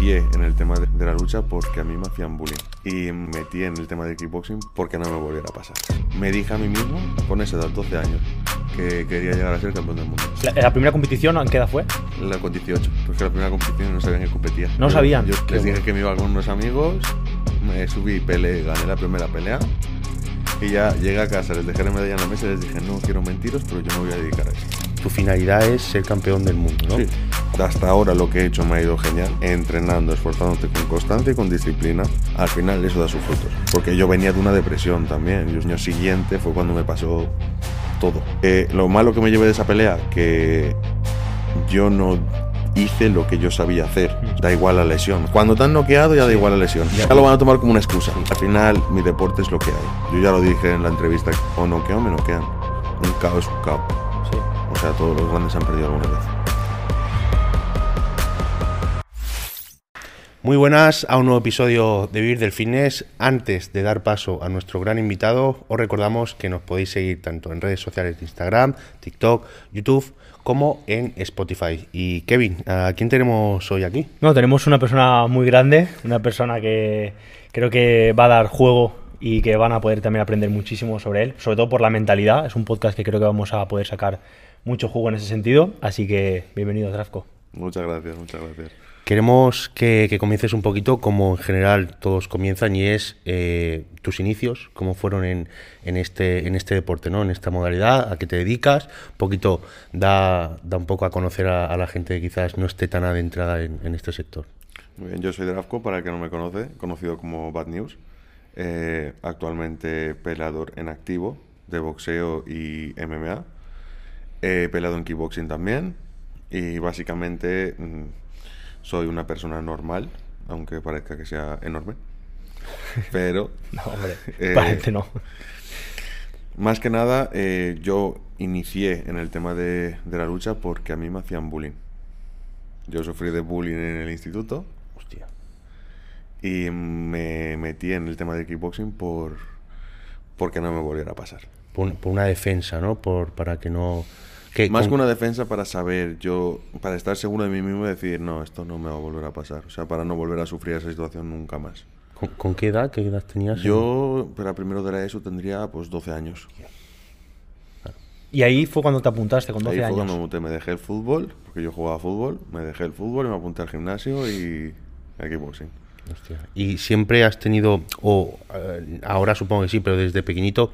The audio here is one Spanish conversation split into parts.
inicié en el tema de, de la lucha porque a mí me hacían bullying. Y me metí en el tema de kickboxing porque no me volviera a pasar. Me dije a mí mismo, con esa edad, 12 años, que quería llegar a ser campeón del mundo. La, la primera competición, ¿en qué edad fue? La con 18, porque la primera competición no sabían que competía. No Yo- sabían. Yo les dije bueno. que me iba con unos amigos, me subí, peleé, gané la primera pelea. Y ya llegué a casa, les dejé la medalla en la mesa y les dije, no quiero mentiros, pero yo me voy a dedicar a esto. Tu finalidad es ser campeón del mundo, ¿no? Sí. Hasta ahora lo que he hecho me ha ido genial, entrenando, esforzándote con constancia y con disciplina. Al final eso da sus frutos. Porque yo venía de una depresión también. Y el año siguiente fue cuando me pasó todo. Eh, lo malo que me llevé de esa pelea, que yo no hice lo que yo sabía hacer. Da igual la lesión. Cuando te han noqueado ya da igual la lesión. Ya lo van a tomar como una excusa. Al final mi deporte es lo que hay. Yo ya lo dije en la entrevista. O noqueo o me noquean. Un cao es un cao. Sí. O sea, todos los grandes han perdido alguna vez. Muy buenas a un nuevo episodio de Vivir del Fitness. Antes de dar paso a nuestro gran invitado, os recordamos que nos podéis seguir tanto en redes sociales de Instagram, TikTok, YouTube, como en Spotify. Y Kevin, ¿a quién tenemos hoy aquí? No, tenemos una persona muy grande, una persona que creo que va a dar juego y que van a poder también aprender muchísimo sobre él, sobre todo por la mentalidad. Es un podcast que creo que vamos a poder sacar mucho jugo en ese sentido. Así que bienvenido, Trafco. Muchas gracias, muchas gracias. Queremos que, comiences un poquito como en general todos comienzan y es eh, tus inicios, cómo fueron este, en este deporte, ¿no? en esta modalidad, a qué te dedicas, un poquito da, un poco a conocer a, la gente que quizás no esté tan adentrada en, en este sector. Muy bien, yo soy Drafco, para el que no me conoce, conocido como Bad News. Eh, actualmente peleador en activo de boxeo y MMA. He peleado en kickboxing también. Y básicamente mm, soy una persona normal, aunque parezca que sea enorme. Pero No, hombre, Eh, parece no. Más que nada, eh, yo inicié en el tema de, de la lucha porque a mí me hacían bullying. Yo sufrí de bullying en el instituto Hostia. y me metí en el tema del kickboxing por porque no me volviera a pasar. Por, por una defensa, ¿no? Por, para que no... Que, Más con- que una defensa para saber, yo, para estar seguro de mí mismo y decir, no, esto no me va a volver a pasar. O sea, para no volver a sufrir esa situación nunca más. ¿con, con qué edad? ¿Qué edad tenías? Yo, para primero de la ESO, tendría pues 12 años. Y ahí fue cuando te apuntaste, con 12 Ahí fue años. cuando te- me dejé el fútbol, porque yo jugaba fútbol, me dejé el fútbol y me apunté al gimnasio y al kickboxing. Hostia. Y siempre has tenido, o eh, ahora supongo que sí, pero desde pequeñito,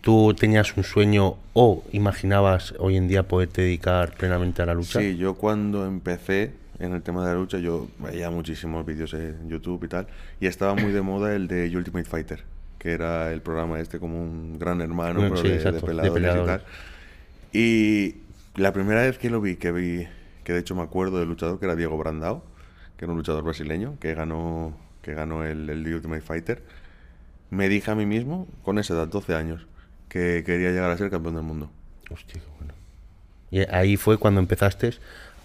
¿tú tenías un sueño o imaginabas hoy en día poderte dedicar plenamente a la lucha? Sí, yo cuando empecé en el tema de la lucha, yo veía muchísimos vídeos en YouTube y tal, y estaba muy de moda el de Ultimate Fighter, que era el programa este como un gran hermano, Bueno, pero sí, de, exacto, de de peleadores y tal. Y la primera vez que lo vi, que vi, que de hecho me acuerdo del luchador, que era Diego Brandao, que era un luchador brasileño, que ganó, que ganó el, el Ultimate Fighter, me dije a mí mismo, con esa edad, 12 años, que quería llegar a ser campeón del mundo. Hostia, qué bueno. Y ahí fue cuando empezaste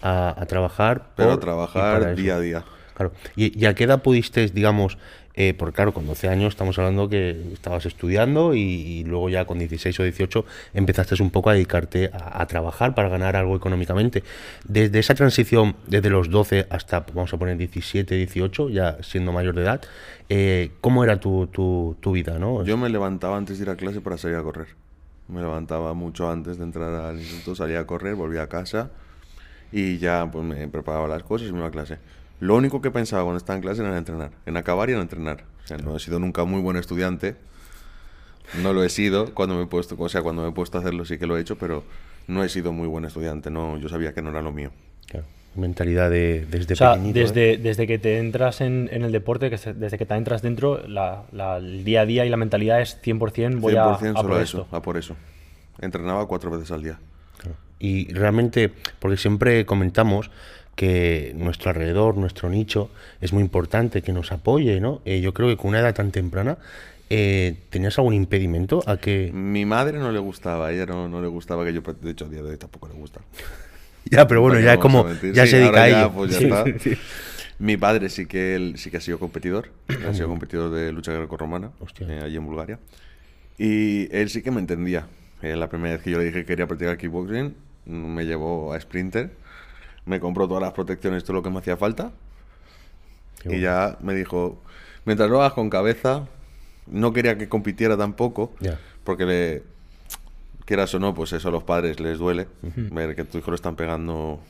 a, a trabajar. Pero por- a trabajar día a día. Claro. ¿Y, y a qué edad pudiste, digamos, eh, porque claro, con 12 años estamos hablando que estabas estudiando y, luego ya con 16 o 18 empezaste un poco a dedicarte a, a trabajar para ganar algo económicamente. Desde esa transición, desde los 12 hasta, vamos a poner 17, 18, ya siendo mayor de edad, eh, ¿cómo era tu, tu, tu vida? ¿no? Yo me levantaba antes de ir a clase para salir a correr. Me levantaba mucho antes de entrar al instituto, salía a correr, volvía a casa y ya pues me preparaba las cosas y me iba a clase. Lo único que pensaba cuando estaba en clase era en entrenar, en acabar y en entrenar. O sea, no he sido nunca muy buen estudiante. No lo he sido cuando me he puesto, o sea, cuando me he puesto a hacerlo sí que lo he hecho, pero no he sido muy buen estudiante. No, yo sabía que no era lo mío. Claro, mentalidad de, desde o sea, pequeñito. ¿eh? desde, desde que te entras en, en el deporte, que se- desde que te entras dentro, la- la- el día a día y la mentalidad es 100% voy 100% a, a solo por eso, esto. a por eso. Entrenaba cuatro veces al día. Claro. Y realmente, porque siempre comentamos que nuestro alrededor, nuestro nicho, es muy importante que nos apoye, ¿no? Eh, yo creo que con una edad tan temprana, eh, ¿tenías algún impedimento a que...? Mi madre no le gustaba, ella no, no le gustaba que yo, de hecho a día de hoy tampoco le gusta. Ya, pero bueno, ¿Para qué ya como, ya Sí, se dedica a ya, pues ya Sí, está. sí, sí. Mi padre sí que él sí que ha sido competidor, ha sido competidor de lucha grecorromana Hostia. eh, allí en Bulgaria. Y él sí que me entendía. Eh, la primera vez que yo le dije que quería practicar kickboxing, me llevó a Sprinter, me compró todas las protecciones, todo lo que me hacía falta. y ya me dijo, mientras lo hagas con cabeza, no quería que compitiera tampoco, porque le, quieras o no, pues eso a los padres les duele, ver que tu hijo lo están pegando.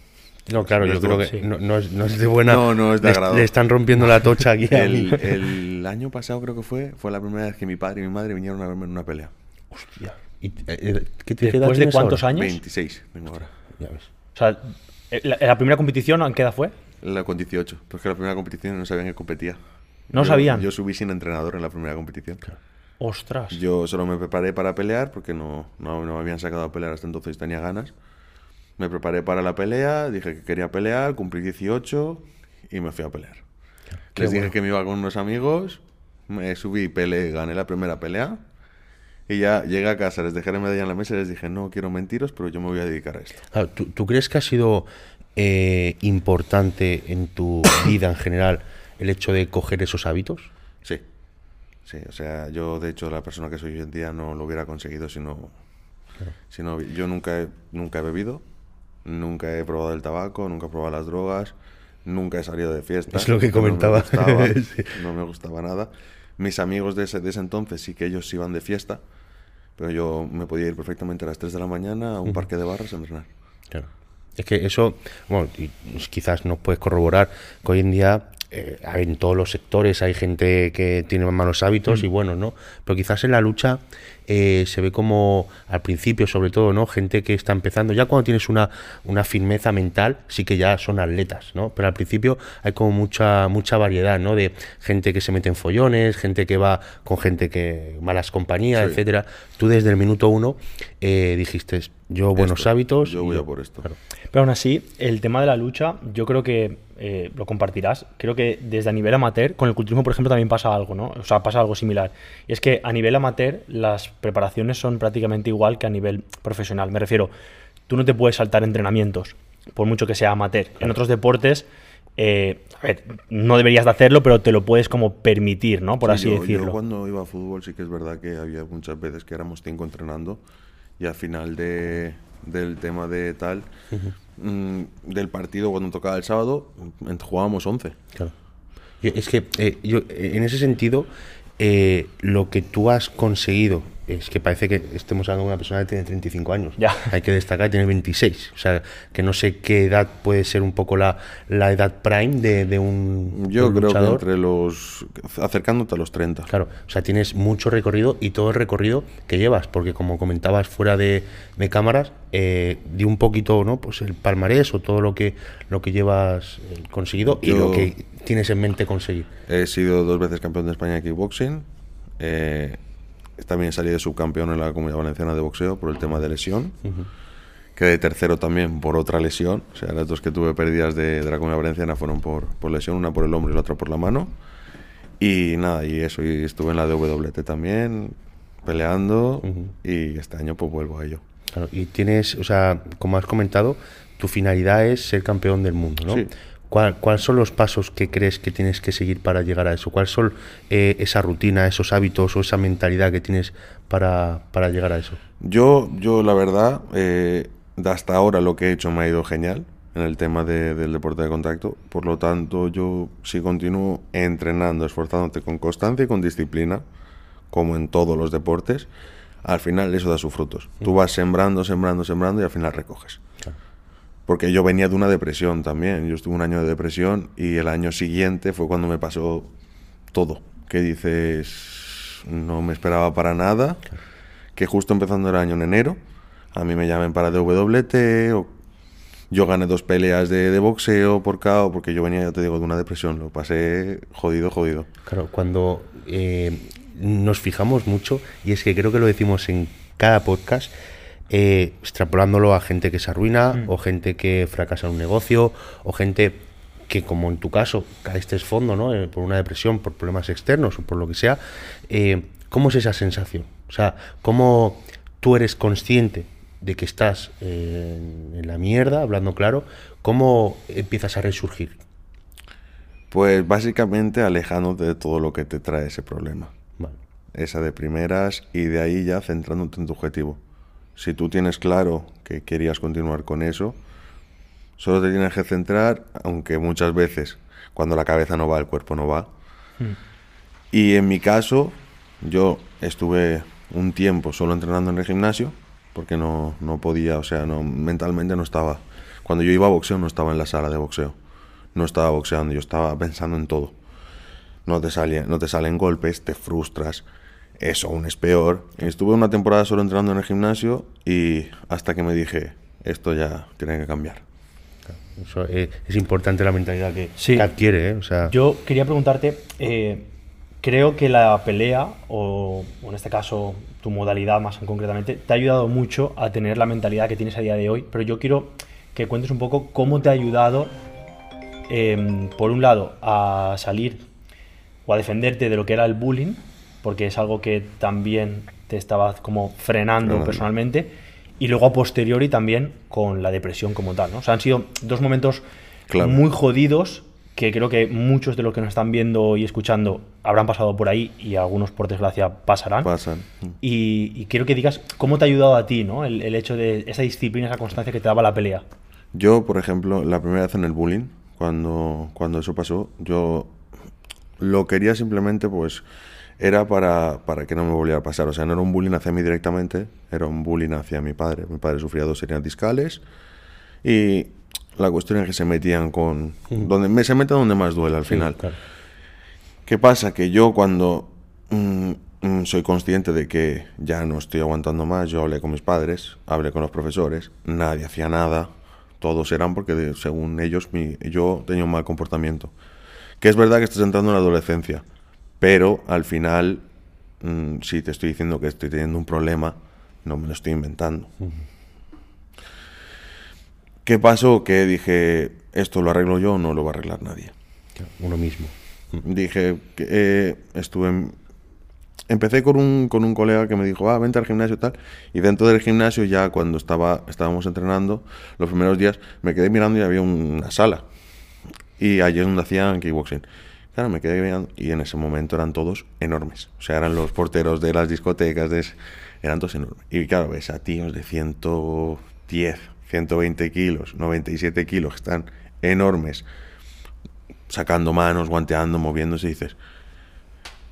No, claro, yo creo que sí. no, no es, no es de buena. No, no es de le, agrado. le están rompiendo la tocha aquí. el año pasado creo que fue, fue la primera vez que mi padre y mi madre vinieron a verme en una pelea. Hostia. ¿Y, eh, eh, ¿qué te- ¿Después de cuántos ahora? años? 26 tengo ahora. Ya ves. O sea, eh, la, la primera competición, ¿en qué edad fue? La con 18, porque la primera competición no sabían que competía. ¿No Yo- sabían? Yo subí sin entrenador en la primera competición. Ostras. Yo solo me preparé para pelear porque no, no, no me habían sacado a pelear hasta entonces, tenía ganas. Me preparé para la pelea, dije que quería pelear, cumplí 18 y me fui a pelear. Qué Les dije bueno. que me iba con unos amigos, me subí, peleé, gané la primera pelea y ya llegué a casa, les dejé la medalla en la mesa y les dije, no quiero mentiros, pero yo me voy a dedicar a esto. Claro, ¿tú, tú crees que ha sido eh, importante en tu vida en general el hecho de coger esos hábitos? Sí, sí, o sea, yo de hecho la persona que soy hoy en día no lo hubiera conseguido si no... Si no yo nunca he, nunca he bebido, nunca he probado el tabaco, nunca he probado las drogas, nunca he salido de fiesta. Es lo que comentaba. No me gustaba, Sí. no me gustaba nada. Mis amigos de ese, de ese entonces sí que ellos iban de fiesta, pero yo me podía ir perfectamente a las 3 de la mañana a un parque de barras a entrenar. Claro. Es que eso, bueno, y quizás nos puedes corroborar que hoy en día eh, en todos los sectores hay gente que tiene malos hábitos y buenos, ¿no? Pero quizás en la lucha eh, se ve como al principio, sobre todo, ¿no? Gente que está empezando, ya cuando tienes una, una firmeza mental, sí que ya son atletas, ¿no? Pero al principio hay como mucha, mucha variedad, ¿no? De gente que se mete en follones, gente que va con gente que malas compañías, Sí. etcétera. Tú desde el minuto uno eh, dijiste, yo buenos Esto, hábitos. Yo voy a por esto. Claro. Pero aún así, el tema de la lucha, yo creo que eh, lo compartirás. Creo que desde a nivel amateur, con el culturismo, por ejemplo, también pasa algo, ¿no? O sea, pasa algo similar. Y es que a nivel amateur, las preparaciones son prácticamente igual que a nivel profesional. Me refiero, tú no te puedes saltar entrenamientos, por mucho que sea amateur. En otros deportes, eh, a ver, no deberías de hacerlo, pero te lo puedes como permitir, ¿no? Por Sí, así yo, decirlo. Yo cuando iba a fútbol sí que es verdad que había muchas veces que éramos cinco entrenando y al final de, del tema de tal, mm, del partido cuando tocaba el sábado, jugábamos 11. Claro. Yo- es que eh, yo, en ese sentido, eh, lo que tú has conseguido es que parece que estemos hablando de una persona que tiene 35 años. Ya. Hay que destacar que tiene 26. O sea, que no sé qué edad puede ser un poco la, la edad prime de, de un, Yo de un creo luchador. que entre los. acercándote a los 30. Claro, o sea, tienes mucho recorrido y todo el recorrido que llevas, porque como comentabas fuera de, de cámaras, eh, di un poquito, ¿no? Pues el palmarés o todo lo que lo que llevas eh, conseguido y lo que tienes en mente conseguir. He sido dos veces campeón de España de kickboxing. eh, también salí de subcampeón en la Comunidad Valenciana de boxeo por el tema de lesión. Quedé tercero también por otra lesión. O sea, las dos que tuve perdidas de, de la Comunidad Valenciana fueron por, por lesión, una por el hombro y la otra por la mano. Y nada, y eso, y estuve en la DWT también, peleando. Y este año pues vuelvo a ello. Claro, y tienes, o sea, como has comentado, tu finalidad es ser campeón del mundo, ¿no? Sí. ¿Cuál- ¿Cuáles son los pasos que crees que tienes que seguir para llegar a eso? ¿Cuál son eh, esa rutina, esos hábitos o esa mentalidad que tienes para, para llegar a eso? Yo, yo la verdad, eh, de hasta ahora lo que he hecho me ha ido genial en el tema de- del deporte de contacto. Por lo tanto, yo si continúo entrenando, esforzándote con constancia y con disciplina, como en todos los deportes, al final eso da sus frutos. Tú vas sembrando, sembrando, sembrando y al final recoges. Porque yo venía de una depresión también. Yo estuve un año de depresión y el año siguiente fue cuando me pasó todo. Que dices, no me esperaba para nada. Que justo empezando el año en enero, a mí me llamen para DWT. O yo gané dos peleas de, de boxeo por KO porque yo venía, ya te digo, de una depresión. Lo pasé jodido, jodido. Claro, cuando eh, nos fijamos mucho, y es que creo que lo decimos en cada podcast, eh, extrapolándolo a gente que se arruina, o gente que fracasa en un negocio, o gente que, como en tu caso, caíste fondo, ¿no? Eh, por una depresión, por problemas externos o por lo que sea, eh, ¿cómo es esa sensación? O sea, ¿cómo tú eres consciente de que estás eh, en, en la mierda, hablando claro, cómo empiezas a resurgir? Pues básicamente alejándote de todo lo que te trae ese problema. Vale. esa de primeras y de ahí ya centrándote en tu objetivo. Si tú tienes claro que querías continuar con eso, solo te tienes que centrar, aunque muchas veces cuando la cabeza no va, el cuerpo no va. Y en mi caso, yo estuve un tiempo solo entrenando en el gimnasio, porque no, no podía, o sea, no, mentalmente no estaba. Cuando yo iba a boxeo no estaba en la sala de boxeo, no estaba boxeando, yo estaba pensando en todo. No te, sale, no te salen golpes, te frustras, eso aún es peor. Estuve una temporada solo entrenando en el gimnasio y hasta que me dije, esto ya tiene que cambiar. Eso es, es importante la mentalidad que, que adquiere. ¿eh? O sea, Yo quería preguntarte, eh, creo que la pelea, o, o en este caso tu modalidad más concretamente, te ha ayudado mucho a tener la mentalidad que tienes a día de hoy, pero yo quiero que cuentes un poco cómo te ha ayudado, em, por un lado, a salir o a defenderte de lo que era el bullying, porque es algo que también te estaba como frenando Frenando. personalmente, y luego a posteriori también con la depresión como tal, ¿no? O sea, han sido dos momentos Claro. muy jodidos que creo que muchos de los que nos están viendo y escuchando habrán pasado por ahí y algunos por desgracia pasarán. Pasan. Y, y quiero que digas cómo te ha ayudado a ti, ¿no? El, el hecho de esa disciplina, esa constancia que te daba la pelea. Yo, por ejemplo, la primera vez en el bullying, cuando, cuando eso pasó, yo lo quería simplemente, pues, era para, para que no me volviera a pasar. O sea, no era un bullying hacia mí directamente, era un bullying hacia mi padre. Mi padre sufría dos hernias discales y la cuestión es que se metían con... donde me, se meten donde más duele al final. claro. ¿Qué pasa? Que yo cuando mm, mm, soy consciente de que ya no estoy aguantando más, yo hablé con mis padres, hablé con los profesores, nadie hacía nada, todos eran porque según ellos mi- yo tenía un mal comportamiento. Que es verdad que estás entrando en la adolescencia, pero al final, mm, si te estoy diciendo que estoy teniendo un problema, no me lo estoy inventando. ¿Qué pasó? Que dije, esto lo arreglo yo, no lo va a arreglar nadie. Uno mismo. Dije que eh, estuve en- empecé con un, con un colega que me dijo, ah, vente al gimnasio y tal. Y dentro del gimnasio, ya cuando estaba, estábamos entrenando, los primeros días, me quedé mirando y había una sala. Y allí es donde hacían kickboxing. Claro, me quedé mirando y en ese momento eran todos enormes. O sea, eran los porteros de las discotecas, de ese- eran todos enormes. Y claro, ves a tíos de 110, 120 kilos, 97 kilos, que están enormes, sacando manos, guanteando, moviéndose, y dices,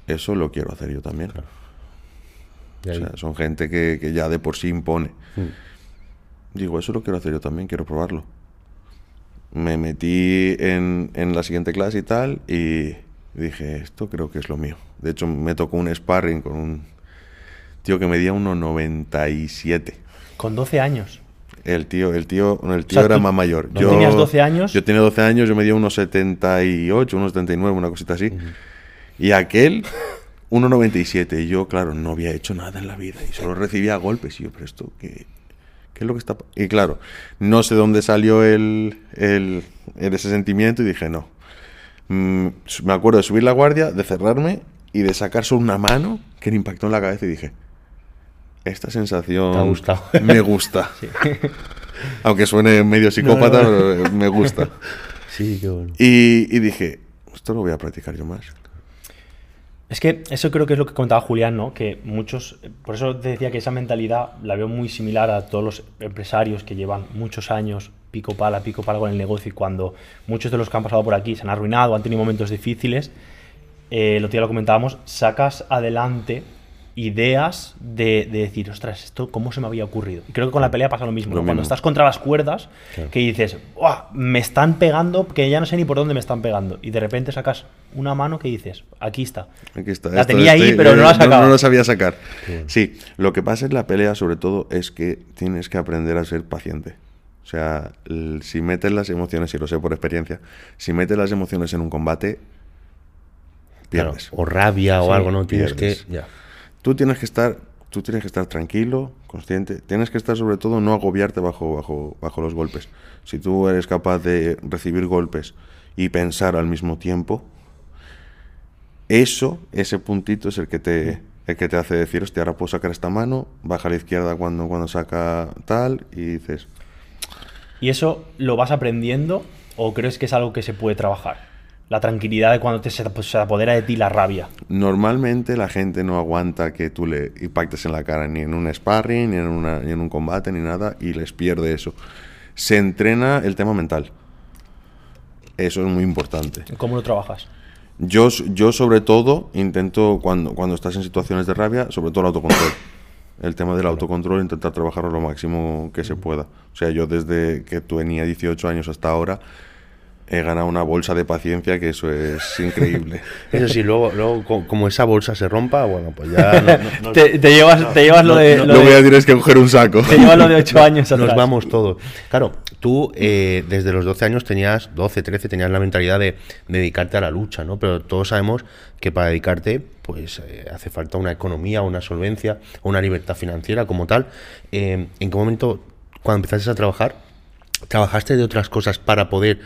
eso lo quiero hacer yo también. O sea, son gente que, que ya de por sí impone. Mm. Digo, eso lo quiero hacer yo también, quiero probarlo. Me metí en, en la siguiente clase y tal, y dije, esto creo que es lo mío. De hecho, me tocó un sparring con un tío que medía 1,97. Con 12 años. El tío, el tío, no, el tío sea, era más mayor. ¿tú tenías 12 años? Yo tenía 12 años, yo medía unos 78, unos 79, una cosita así. Y aquel, 1,97. Y yo, claro, no había hecho nada en la vida y solo recibía golpes. Y yo, pero esto, ¿qué, qué es lo que está pa-?" Y claro, no sé dónde salió el, el, el- ese sentimiento y dije, no. Mm, me acuerdo de subir la guardia, de cerrarme y de sacar solo una mano que me impactó en la cabeza y dije, esta sensación Te ha gustado. me gusta. Aunque suene medio psicópata, no. pero me gusta. Sí, qué bueno. Y, y dije, esto lo voy a practicar yo más. Es que eso creo que es lo que contaba Julián, ¿no? Que muchos, por eso te decía que esa mentalidad la veo muy similar a todos los empresarios que llevan muchos años pico pala, pico pala con el negocio y cuando muchos de los que han pasado por aquí se han arruinado, han tenido momentos difíciles, lo otro día lo comentábamos, sacas adelante ideas de, de decir, ostras, esto cómo se me había ocurrido. Y creo que con la pelea pasa lo mismo, Lo ¿no? Cuando estás contra las cuerdas, Claro. que dices, "Buah, me están pegando, que ya no sé ni por dónde me están pegando. Y de repente sacas una mano que dices, aquí está. Aquí está. La esto- tenía ahí, pero no la sacaba. No, lo sabía sacar. Sí, lo que pasa en la pelea, sobre todo, es que tienes que aprender a ser paciente. O sea, el- si metes las emociones, y lo sé por experiencia, si metes las emociones en un combate, Claro, pierdes. o rabia o Sí, algo, ¿no? Tienes pierdes. que. Ya. Tú tienes que estar, tú tienes que estar tranquilo, consciente. Tienes que estar sobre todo no agobiarte bajo, bajo, bajo los golpes. Si tú eres capaz de recibir golpes y pensar al mismo tiempo, eso, ese puntito es el que te, el que te hace decir, hostia, ahora puedo sacar esta mano, baja a la izquierda cuando, cuando saca tal, y dices, ¿Y eso lo vas aprendiendo o crees que es algo que se puede trabajar? La tranquilidad de cuando te, se, se apodera de ti la rabia. Normalmente la gente no aguanta que tú le impactes en la cara ni en un sparring, ni en, una- ni en un combate, ni nada, y les pierde eso. Se entrena el tema mental. Eso es muy importante. ¿Cómo lo trabajas? Yo, yo sobre todo intento, cuando, cuando estás en situaciones de rabia, sobre todo el autocontrol. El tema del autocontrol, intentar trabajarlo lo máximo que se pueda. O sea, yo desde que tenía 18 años hasta ahora he ganado una bolsa de paciencia que eso es increíble. Eso sí, luego, luego co- como esa bolsa se rompa, bueno, pues ya no- no- no- Te, te llevas, te llevas lo de, lo Luego de- ya tienes que coger un saco. te llevas lo de 8 años nos atrás. vamos todos. Claro, tú eh, desde los 12 años tenías, 12, 13, tenías la mentalidad de, de dedicarte a la lucha, ¿no? Pero todos sabemos que para dedicarte, pues eh, hace falta una economía, una solvencia, una libertad financiera como tal. Eh, ¿En qué momento, cuando empezaste a trabajar, trabajaste de otras cosas para poder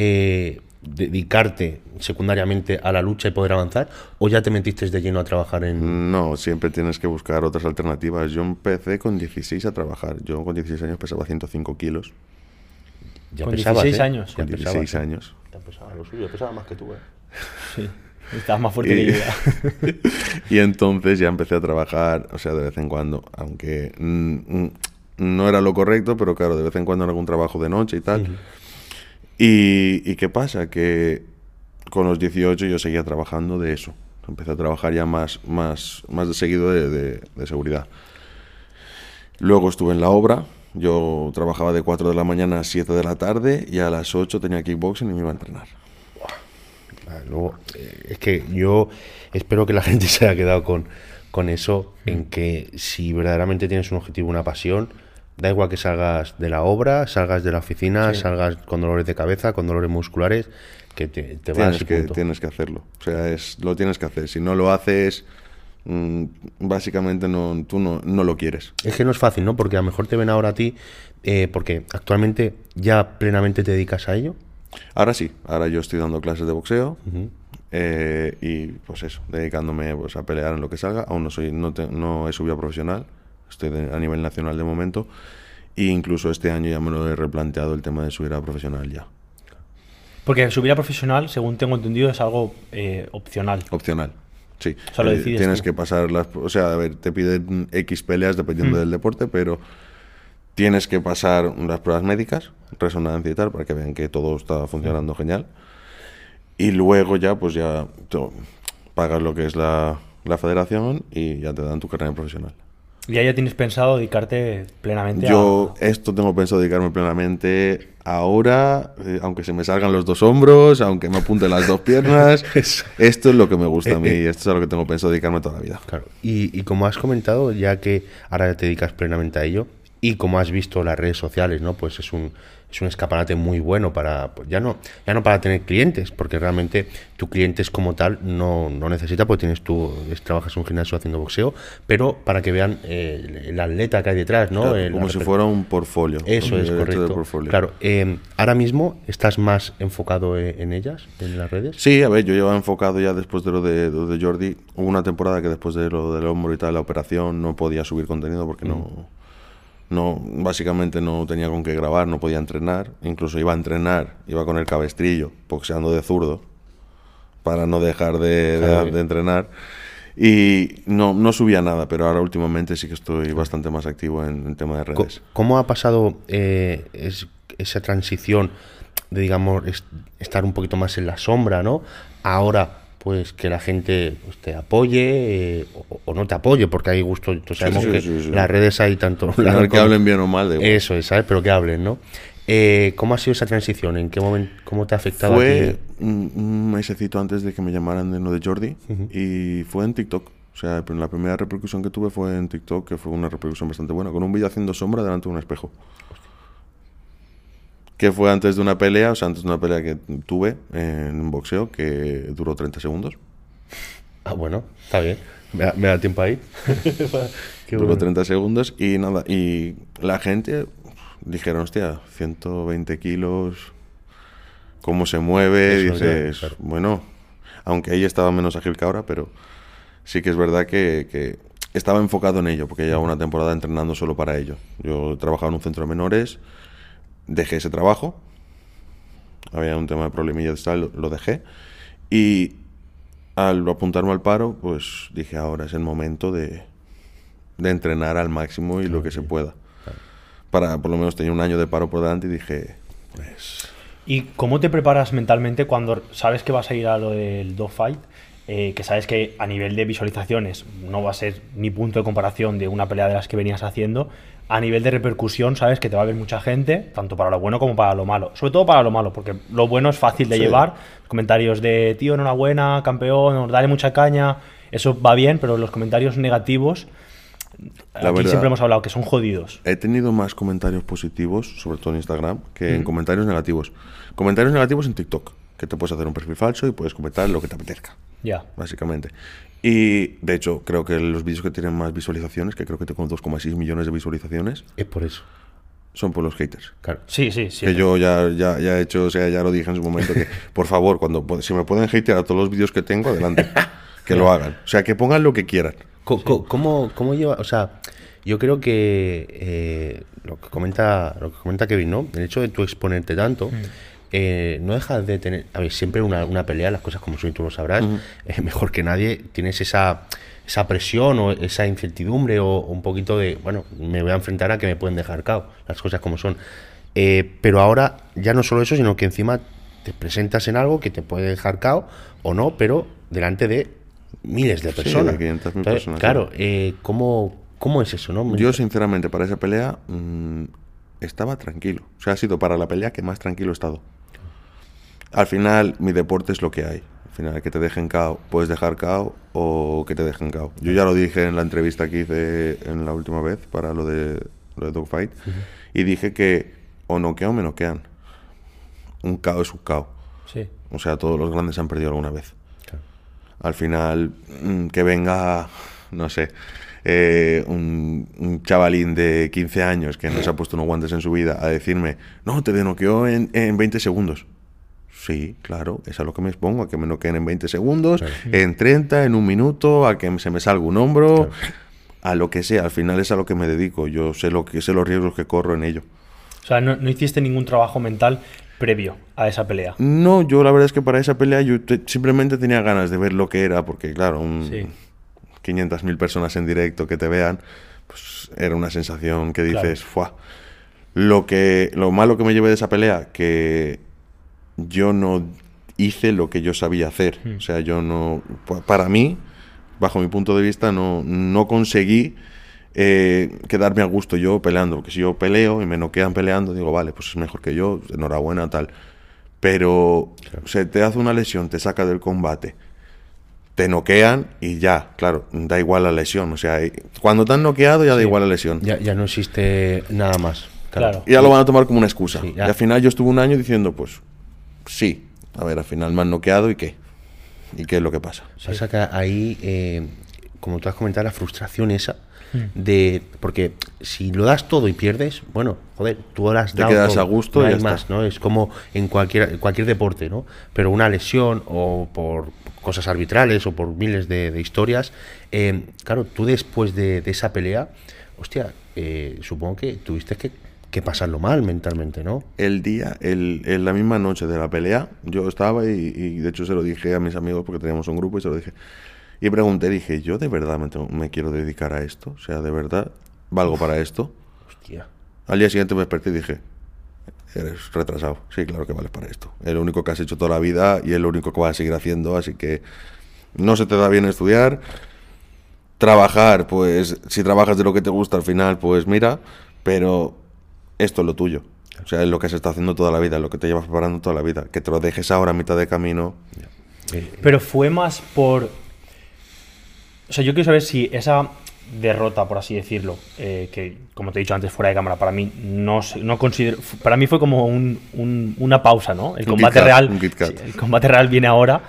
eh, dedicarte secundariamente a la lucha y poder avanzar? ¿O ya te metiste de lleno a trabajar en...? No, siempre tienes que buscar otras alternativas. Yo empecé con 16 a trabajar. Yo con 16 años pesaba 105 kilos. Ya Con pesabas, 16 ¿eh? años. Ya Con pesabas, 16 ¿eh? años. Ya pesaba lo suyo, pesaba más que tú, ¿eh? Sí, estás más fuerte que yo ya. y entonces ya empecé a trabajar, o sea, de vez en cuando, aunque mm, mm, no era lo correcto, pero claro, de vez en cuando en algún trabajo de noche y tal. Y, ¿y qué pasa? Que con los 18 yo seguía trabajando de eso. Empecé a trabajar ya más, más, más de seguido de, de- de seguridad. Luego estuve en la obra. Yo trabajaba de 4 de la mañana a 7 de la tarde y a las 8 tenía kickboxing y me iba a entrenar. Luego, eh, es que yo espero que la gente se haya quedado con, con eso, en que si verdaderamente tienes un objetivo, una pasión, da igual que salgas de la obra, salgas de la oficina, salgas con dolores de cabeza, con dolores musculares, que te, te vas tienes que, punto. tienes que hacerlo. O sea, es, lo tienes que hacer. Si no lo haces, mm, básicamente no, tú no, no lo quieres. Es que no es fácil, ¿no? Porque a lo mejor te ven ahora a ti, eh, porque actualmente ya plenamente te dedicas a ello. Ahora sí, ahora yo estoy dando clases de boxeo eh, y pues eso, dedicándome pues, a pelear en lo que salga. Aún no, soy, no, te- no he subido a profesional, estoy de- a nivel nacional de momento. E incluso este año ya me lo he replanteado el tema de subir a profesional ya. Porque subir a profesional, según tengo entendido, es algo eh, opcional. Opcional. Sí. O sea, lo Eh, tienes tú. que pasar las. O sea, a ver, te piden X peleas dependiendo del deporte, pero tienes que pasar las pruebas médicas, resonancia y tal, para que vean que todo está funcionando genial. Y luego ya, pues ya tú pagas lo que es la, la federación y ya te dan tu carrera profesional. Y ahí ya tienes pensado dedicarte plenamente Yo esto tengo pensado dedicarme plenamente ahora, eh, aunque se me salgan los dos hombros, aunque me apunten las dos piernas. esto es lo que me gusta a mí y esto es a lo que tengo pensado dedicarme toda la vida. Claro. Y, y como has comentado, ya que ahora te dedicas plenamente a ello, y como has visto las redes sociales, ¿no? Pues es un, es un escaparate muy bueno para, pues ya no, ya no para tener clientes, porque realmente tu clientes como tal no, no necesita, porque tienes tú, trabajas en un gimnasio haciendo boxeo, pero para que vean eh, el, atleta que hay detrás, ¿no? Claro, El- como si fuera un portfolio. Eso es de correcto. portfolio. Claro, eh, ahora mismo estás más enfocado e- en ellas, en las redes. Sí, a ver, yo llevaba enfocado ya después de lo de, lo de Jordi. Hubo una temporada que después de lo del hombro y tal, la operación, no podía subir contenido porque no, no, básicamente no tenía con qué grabar, no podía entrenar. Incluso iba a entrenar, iba con el cabestrillo, boxeando de zurdo, para no dejar de, de- de entrenar. Y no, no subía nada, pero ahora últimamente sí que estoy bastante más activo en el tema de redes. ¿Cómo ha pasado eh, es- esa transición de, digamos, es- estar un poquito más en la sombra, ¿no? Ahora, pues que la gente pues, te apoye eh, o, o no te apoye, porque hay gusto. Entonces, sabemos sí, que sí, las redes hay tanto. Lado que como- hablen bien o mal, de. Eso es, ¿sabes? Pero que hablen, ¿no? Eh, ¿Cómo ha sido esa transición? ¿En qué momento, cómo te ha afectado a Fue ti? un, un mesecito antes de que me llamaran de lo de Jordi y fue en TikTok. O sea, la primera repercusión que tuve fue en TikTok, que fue una repercusión bastante buena, con un vídeo haciendo sombra delante de un espejo. Que fue antes de una pelea, o sea, antes de una pelea que tuve en boxeo que duró 30 segundos. Ah, bueno, está bien. Me da, me da tiempo ahí. Duró bueno. 30 segundos y nada, y la gente dijeron, hostia, 120 kilos, cómo se mueve, Eso ya, dices, claro. bueno, aunque ahí estaba menos ágil que ahora, pero sí que es verdad que, que estaba enfocado en ello, porque llevaba una temporada entrenando solo para ello. Yo trabajaba en un centro de menores, dejé ese trabajo, había un tema de problemillas tal, lo, lo dejé, y al apuntarme al paro, pues dije, ahora es el momento de, de entrenar al máximo y lo que se pueda. Para, por lo menos tenía un año de paro por delante y dije, pues... ¿Y cómo te preparas mentalmente cuando sabes que vas a ir a lo del dogfight? Eh, que sabes que a nivel de visualizaciones no va a ser ni punto de comparación de una pelea de las que venías haciendo. A nivel de repercusión, sabes que te va a ver mucha gente, tanto para lo bueno como para lo malo. Sobre todo para lo malo, porque lo bueno es fácil de Sí. llevar. Comentarios de, tío, enhorabuena, campeón, dale mucha caña. Eso va bien, pero los comentarios negativos, La aquí verdad- siempre hemos hablado que son jodidos. He tenido más comentarios positivos, sobre todo en Instagram, que en comentarios negativos. Comentarios negativos en TikTok, que te puedes hacer un perfil falso y puedes comentar lo que te apetezca, Ya. básicamente. Y de hecho, creo que los vídeos que tienen más visualizaciones, que creo que tengo 2,6 millones de visualizaciones, Es por eso. son por los haters. Claro. Sí, sí, sí. Que yo ya, ya, ya he hecho, o sea, ya lo dije en su momento, que por favor, cuando si me pueden hatear a todos los vídeos que tengo, adelante. que lo hagan. O sea, que pongan lo que quieran. ¿Cómo, cómo lleva? O sea, yo creo que eh, lo que comenta lo que comenta Kevin, ¿no? El hecho de tú exponerte tanto, eh, no dejas de tener. A ver, siempre una, una pelea, las cosas como son y tú lo sabrás, eh, mejor que nadie, tienes esa, esa presión o esa incertidumbre o, un poquito de, bueno, me voy a enfrentar a que me pueden dejar cao, las cosas como son. Eh, pero ahora ya no solo eso, sino que encima te presentas en algo que te puede dejar cao o no, pero delante de miles de Sí, de personas. 500.000 Entonces, personas, Claro, ¿cómo, ¿cómo es eso? No? Yo, sinceramente, para esa pelea mm, estaba tranquilo. O sea, ha sido para la pelea que más tranquilo he estado. Al final, mi deporte es lo que hay. Al final, que te dejen KO, puedes dejar KO o que te dejen KO. Yo ya lo dije en la entrevista que hice en la última vez para lo de, lo de Dogfight. Y dije que o noqueo o me noquean. Un KO es un KO. Sí. O sea, todos los grandes han perdido alguna vez. Claro. Al final, mm, que venga, no sé, eh, un, un chavalín de 15 años que no se ha puesto unos guantes en su vida a decirme, no, te denoqueó en, en 20 segundos. Sí, claro, es a lo que me expongo, a que me noqueen en 20 segundos, en 30, en un minuto, a que se me salga un hombro, a lo que sea. Al final es a lo que me dedico. Yo sé, lo que, sé los riesgos que corro en ello. O sea, no, no hiciste ningún trabajo mental previo a esa pelea. No, yo la verdad es que para esa pelea yo te- simplemente tenía ganas de ver lo que era, porque claro, un, Sí. 500.000 personas en directo que te vean, pues era una sensación que Claro. dices, ¡fua! Lo, que, lo malo que me llevé de esa pelea, que yo no hice lo que yo sabía hacer. Hmm. O sea, yo no, pa- para mí, bajo mi punto de vista, no, no conseguí eh, quedarme a gusto yo peleando. Porque si yo peleo y me noquean peleando, digo, vale, pues es mejor que yo, enhorabuena, tal. Pero se te hace una lesión, te saca del combate, te noquean y ya, claro, da igual la lesión. O sea, y- cuando te han noqueado ya da igual la lesión. Ya, ya no existe nada más. Claro. Y ya lo van a tomar como una excusa. Sí, y ya. al final yo estuve un año diciendo, pues, sí. A ver, al final me han noqueado y qué. ¿Y qué es lo que pasa? Pasa que ahí, eh, como tú has comentado, la frustración esa de. Porque si lo das todo y pierdes, bueno, joder, tú lo has Te dado quedas todo, a gusto no y hay ya más, está. ¿no? Es como en cualquier, cualquier deporte, ¿no? Pero una lesión o por cosas arbitrales o por miles de, de historias, eh, claro, tú después de, de esa pelea, hostia, eh, supongo que tuviste que, que pasarlo mal mentalmente, ¿no? El día, el, en la misma noche de la pelea, yo estaba y, y de hecho se lo dije a mis amigos porque teníamos un grupo y se lo dije. Y pregunté, dije, ¿yo de verdad me, tengo- me quiero dedicar a esto? O sea, ¿de verdad valgo para esto? Hostia. Al día siguiente me desperté y dije, eres retrasado. Sí, claro que vales para esto. Es lo único que has hecho toda la vida y es lo único que vas a seguir haciendo, así que no se te da bien estudiar. Trabajar, pues si trabajas de lo que te gusta al final, pues mira, pero esto es lo tuyo. O sea, es lo que se está haciendo toda la vida, lo que te llevas preparando toda la vida. Que te lo dejes ahora a mitad de camino. Pero fue más por. O sea, yo quiero saber si esa derrota, por así decirlo, eh, que como te he dicho antes fuera de cámara, para mí no, no considero. Para mí fue como un- un- una pausa, ¿no? El combate real. sí, el combate real viene ahora.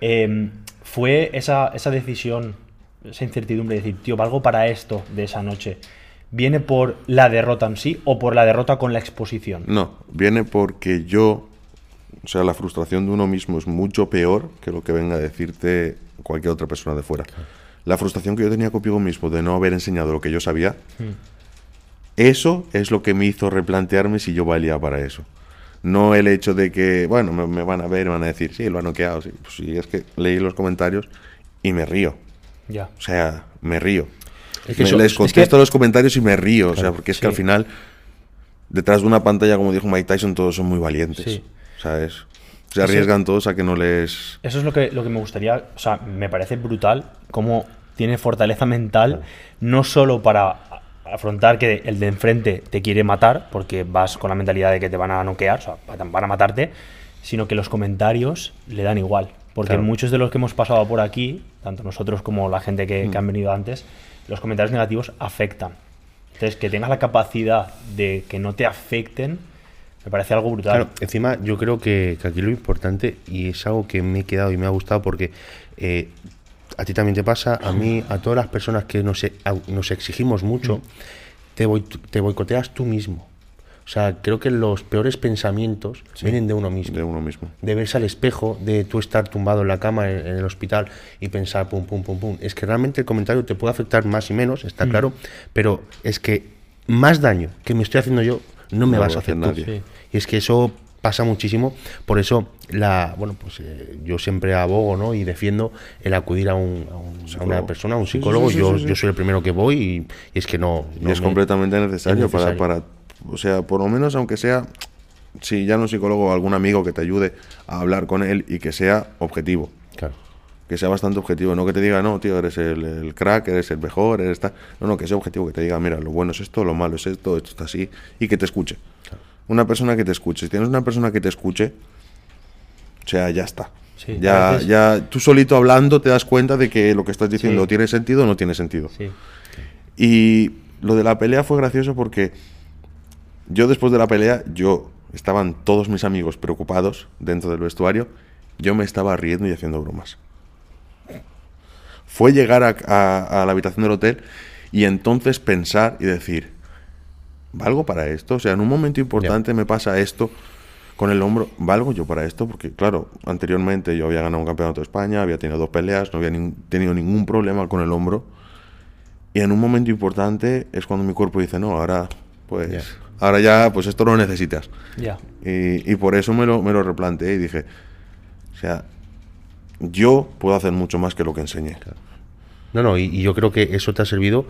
Eh, fue esa, esa decisión, esa incertidumbre de decir, tío, valgo para esto de esa noche. ¿Viene por la derrota en sí o por la derrota con la exposición? No, viene porque yo, o sea, la frustración de uno mismo es mucho peor que lo que venga a decirte cualquier otra persona de fuera. La frustración que yo tenía conmigo mismo de no haber enseñado lo que yo sabía, eso es lo que me hizo replantearme si yo valía para eso. No el hecho de que, bueno, me, me van a ver y me van a decir, sí, lo han noqueado, sí. Pues sí, es que leí los comentarios y me río. Ya. O sea, me río. Es que Me- eso- les es contesto que- los comentarios y me río. o sea, porque es que al final, detrás de una pantalla, como dijo Mike Tyson, todos son muy valientes. Sí. ¿sabes? Se arriesgan todos a que no les... Eso es lo que, lo que me gustaría, o sea, me parece brutal cómo tiene fortaleza mental, no solo para afrontar que el de enfrente te quiere matar, porque vas con la mentalidad de que te van a noquear, o sea, van a matarte, sino que los comentarios le dan igual. Porque muchos de los que hemos pasado por aquí, tanto nosotros como la gente que, que han venido antes, los comentarios negativos afectan. Entonces, que tengas la capacidad de que no te afecten, me parece algo brutal. Claro, encima yo creo que, aquí lo importante, y es algo que me he quedado y me ha gustado porque eh, a ti también te pasa, a mí, a todas las personas que nos, nos exigimos mucho, mm. te, te boicoteas tú mismo. O sea, creo que los peores pensamientos vienen de uno mismo. De uno mismo. De verse al espejo, de tú estar tumbado en la cama en, el hospital y pensar pum, pum, pum, pum. Es que realmente el comentario te puede afectar más y menos, está mm. claro, pero es que más daño que me estoy haciendo yo no me vas a hacer nadie. Y es que eso pasa muchísimo, por eso la bueno pues eh, yo siempre abogo ¿no? y defiendo el acudir a, un, a, una persona, a un psicólogo, yo, yo soy el primero que voy y, es que no, es completamente necesario, Para, para o sea, por lo menos aunque sea, si ya no psicólogo, algún amigo que te ayude a hablar con él y que sea objetivo. Claro. Que sea bastante objetivo, no que te diga, no, tío, eres el, crack, eres el mejor, eres esta. No, no, que sea objetivo, que te diga, mira, lo bueno es esto, lo malo es esto, esto está así, y que te escuche. Una persona que te escuche. Si tienes una persona que te escuche, o sea, ya está. ya, ya tú solito hablando te das cuenta de que lo que estás diciendo tiene sentido o no tiene sentido. Y lo de la pelea fue gracioso porque yo después de la pelea, yo estaban todos mis amigos preocupados dentro del vestuario, yo me estaba riendo y haciendo bromas. Fue llegar a, la habitación del hotel y entonces pensar y decir, ¿valgo para esto? O sea, en un momento importante me pasa esto con el hombro, ¿valgo yo para esto? Porque claro, anteriormente yo había ganado un campeonato de España, había tenido dos peleas, no había tenido ningún problema con el hombro. Y en un momento importante es cuando mi cuerpo dice, no, ahora pues ahora ya, pues esto lo necesitas. Ya. Y, por eso me lo, me lo replanteé y dije, o sea, yo puedo hacer mucho más que lo que enseñé. No, no, y, yo creo que eso te ha servido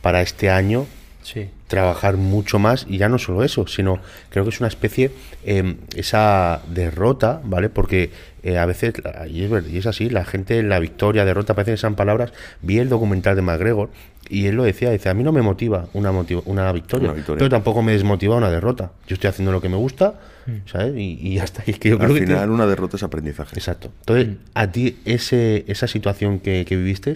para este año sí. trabajar mucho más y ya no solo eso, sino creo que es una especie, eh, esa derrota, ¿vale? Porque eh, a veces, y es, y es, así, la gente, la victoria, derrota, parece que sean palabras. Vi el documental de McGregor y él lo decía, dice, a mí no me motiva una, una, victoria, pero tampoco me desmotiva una derrota. Yo estoy haciendo lo que me gusta, mm. ¿sabes? Y, está. Es que yo Al final una derrota es aprendizaje. Exacto. Entonces, mm. a ti ese, esa situación que, que viviste,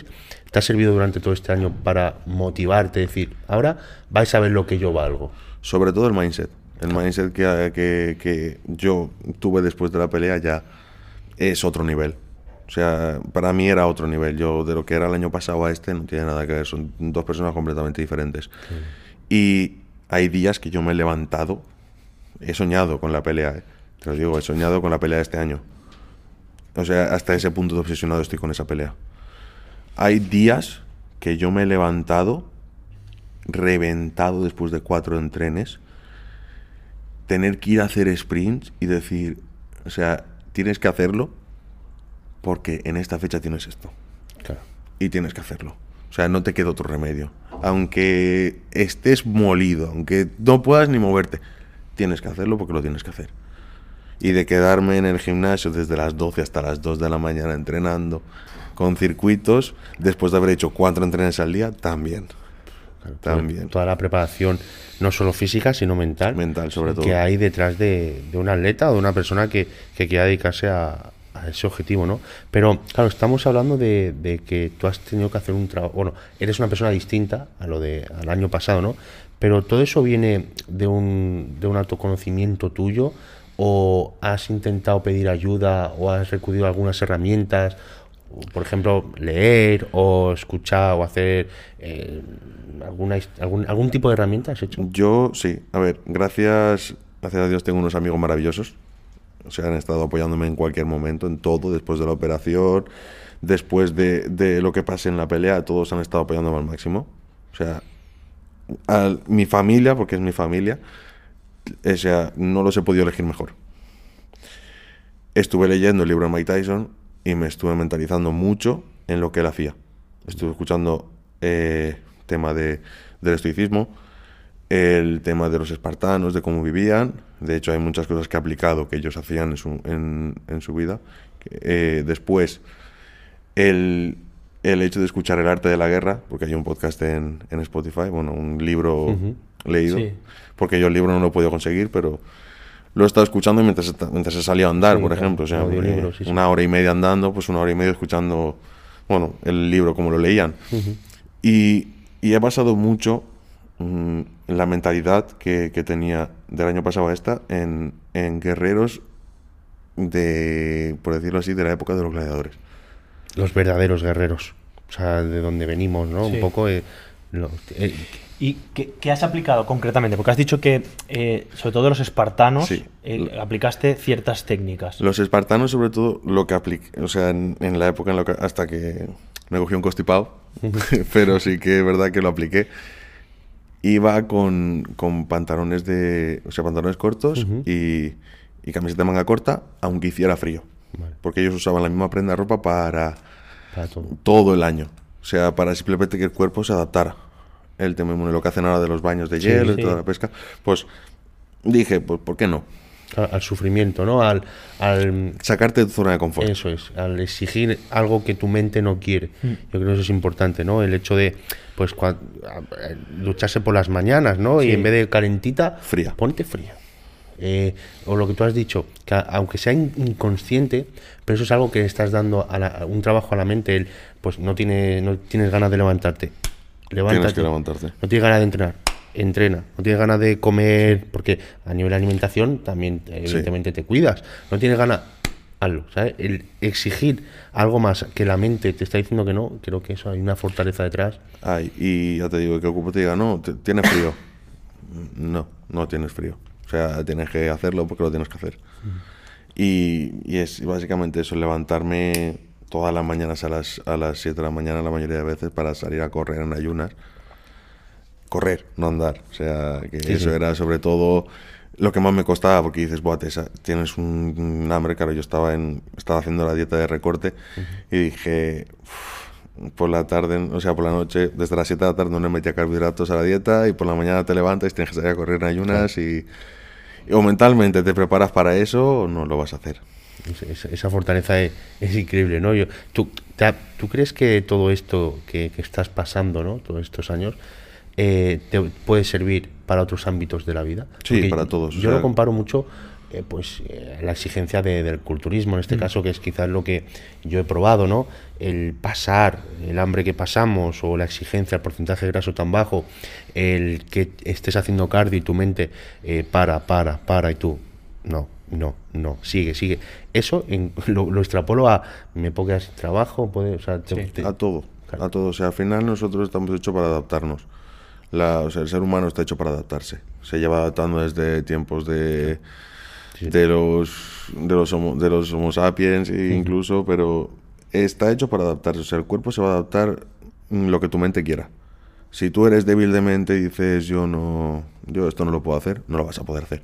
¿te ha servido durante todo este año para motivarte, decir, ahora vais a ver lo que yo valgo? Sobre todo el mindset. El mindset que, que, que yo tuve después de la pelea ya es otro nivel. O sea, para mí era otro nivel. Yo, de lo que era el año pasado a este, no tiene nada que ver. Son dos personas completamente diferentes. Y hay días que yo me he levantado, he soñado con la pelea. ¿eh? Te lo digo, he soñado con la pelea de este año. O sea, hasta ese punto de obsesionado estoy con esa pelea. Hay días que yo me he levantado reventado después de cuatro entrenes, tener que ir a hacer sprints y decir, o sea, tienes que hacerlo porque en esta fecha tienes esto. Y tienes que hacerlo. O sea, no te queda otro remedio. Aunque estés molido, aunque no puedas ni moverte, tienes que hacerlo porque lo tienes que hacer. Y de quedarme en el gimnasio desde las 12 hasta las 2 de la mañana entrenando con circuitos, después de haber hecho cuatro entrenes al día, también. también. Toda la preparación, no solo física, sino mental. Mental, sobre todo. Que hay detrás de, un atleta o de una persona que, que quiera dedicarse a, ese objetivo, ¿no? Pero, claro, estamos hablando de, que tú has tenido que hacer un trabajo, bueno, eres una persona distinta a lo de al año pasado, ¿no? Pero todo eso viene de un, de un autoconocimiento tuyo o has intentado pedir ayuda o has recurrido a algunas herramientas, por ejemplo, leer o escuchar o hacer eh, alguna, algún, algún tipo de herramienta has hecho. Yo sí, a ver, gracias, gracias a Dios tengo unos amigos maravillosos o sea, han estado apoyándome en cualquier momento, en todo, después de la operación, después de, lo que pase en la pelea, todos han estado apoyándome al máximo. O sea, a mi familia, porque es mi familia, o sea, no los he podido elegir mejor. Estuve leyendo el libro de Mike Tyson y me estuve mentalizando mucho en lo que él hacía. Estuve escuchando eh, tema de, del estoicismo, el tema de los espartanos, de cómo vivían. De hecho, hay muchas cosas que he aplicado que ellos hacían en su, en, en su vida. Eh, después, el, el hecho de escuchar el arte de la guerra, porque hay un podcast en, en Spotify, bueno, un libro leído, Sí. porque yo el libro no lo he podido conseguir, pero lo he estado escuchando mientras, mientras he salido a andar, Sí, por claro, ejemplo. O sea, eh, sí, sí. una hora y media andando, pues una hora y media escuchando, bueno, el libro como lo leían. y, y he basado mucho mm, la mentalidad que, que tenía del año pasado a esta en, en guerreros de, por decirlo así, de la época de los gladiadores. Los verdaderos guerreros. O sea, de donde venimos, ¿no? Sí. Un poco. eh, lo- eh, ¿Y qué, qué has aplicado concretamente? Porque has dicho que, eh, sobre todo los espartanos, Sí. eh, aplicaste ciertas técnicas. Los espartanos, sobre todo, lo que apliqué, o sea, en, en la época en la que, hasta que me cogí un constipado, pero sí que es verdad que lo apliqué. Iba con, con pantalones de, o sea, pantalones cortos y, y camiseta de manga corta, aunque hiciera frío. Vale. Porque ellos usaban la misma prenda de ropa para para todo. todo el año. O sea, para simplemente que el cuerpo se adaptara. El tema inmune, lo que hacen ahora de los baños de hielo sí. y toda la pesca. Pues dije, pues, ¿por qué no? Al, al sufrimiento, ¿no? Al, al, Sacarte de tu zona de confort. Eso es, al exigir algo que tu mente no quiere. Yo creo que eso es importante, ¿no? El hecho de, pues, cua- lucharse por las mañanas, ¿no? Sí. Y en vez de calentita, Fría. ponte fría. Eh, o lo que tú has dicho, que aunque sea in- inconsciente, pero eso es algo que estás dando a, la- a un trabajo a la mente, el, pues no, tiene, no tienes ganas de levantarte. Levántate. que levantarte. No tienes ganas de entrenar. Entrena. No tienes ganas de comer, porque a nivel de alimentación también, evidentemente, te cuidas. No tienes ganas, hazlo. ¿sabes? El exigir algo más que la mente te está diciendo que no, creo que eso hay una fortaleza detrás. Ay, y ya te digo, que el cuerpo te diga, no, tienes frío. No, no tienes frío. O sea, tienes que hacerlo porque lo tienes que hacer. Y, y es básicamente eso, levantarme todas las mañanas a las, a las 7 de la mañana la mayoría de veces para salir a correr en ayunas. Correr, no andar. O sea, que Sí, eso sí. era sobre todo lo que más me costaba porque dices, Buah, tienes un, un hambre, claro, yo estaba, en, estaba haciendo la dieta de recorte y dije, "Uf, por la tarde, o sea, por la noche, desde las 7 de la tarde no le metía carbohidratos a la dieta y por la mañana te levantas y tienes que salir a correr en ayunas y, y o mentalmente te preparas para eso o no lo vas a hacer. Es- es- esa fortaleza es, es increíble, ¿no? Yo, ¿tú, te ¿Tú crees que todo esto que, que estás pasando, ¿no? Todos estos años, eh, te puede servir para otros ámbitos de la vida? Sí, Porque para todos, o Yo lo comparo mucho, eh, pues, eh, la exigencia de- del culturismo, en este caso, que es quizás lo que yo he probado, ¿no? El pasar, el hambre que pasamos, o la exigencia, el porcentaje de graso tan bajo, el que estés haciendo cardio y tu mente eh, para, para, para, y tú, no, no, no, sigue, sigue. Eso en- lo, lo extrapolo a, me sin trabajo, puede, o sea, te- Sí. te- A todo, Claro. a todo. O sea, al final nosotros estamos hechos para adaptarnos. La, o sea, el ser humano está hecho para adaptarse. Se lleva adaptando desde tiempos de, Sí. de los de los homo, de los homo sapiens e incluso, pero está hecho para adaptarse. O sea, el cuerpo se va a adaptar lo que tu mente quiera. Si tú eres débil de mente y dices yo no, yo esto no lo puedo hacer, no lo vas a poder hacer.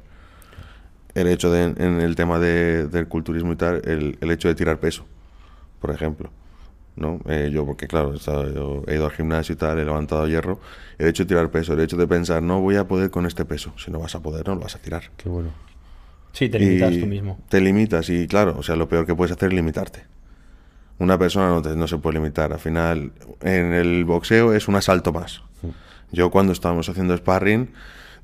El hecho de, en el tema de- del culturismo y tal, el, el hecho de tirar peso, por ejemplo. ¿No? Eh, yo, porque claro, he, estado- yo he ido al gimnasio y tal, he levantado hierro, el hecho de tirar peso, el hecho de pensar, no voy a poder con este peso, si no vas a poder, no lo vas a tirar. Qué bueno. Sí, te limitas Y tú mismo. Te limitas y claro, o sea, lo peor que puedes hacer es limitarte. Una persona no, te- no se puede limitar. Al final, en el boxeo es un asalto más. Yo cuando estábamos haciendo sparring,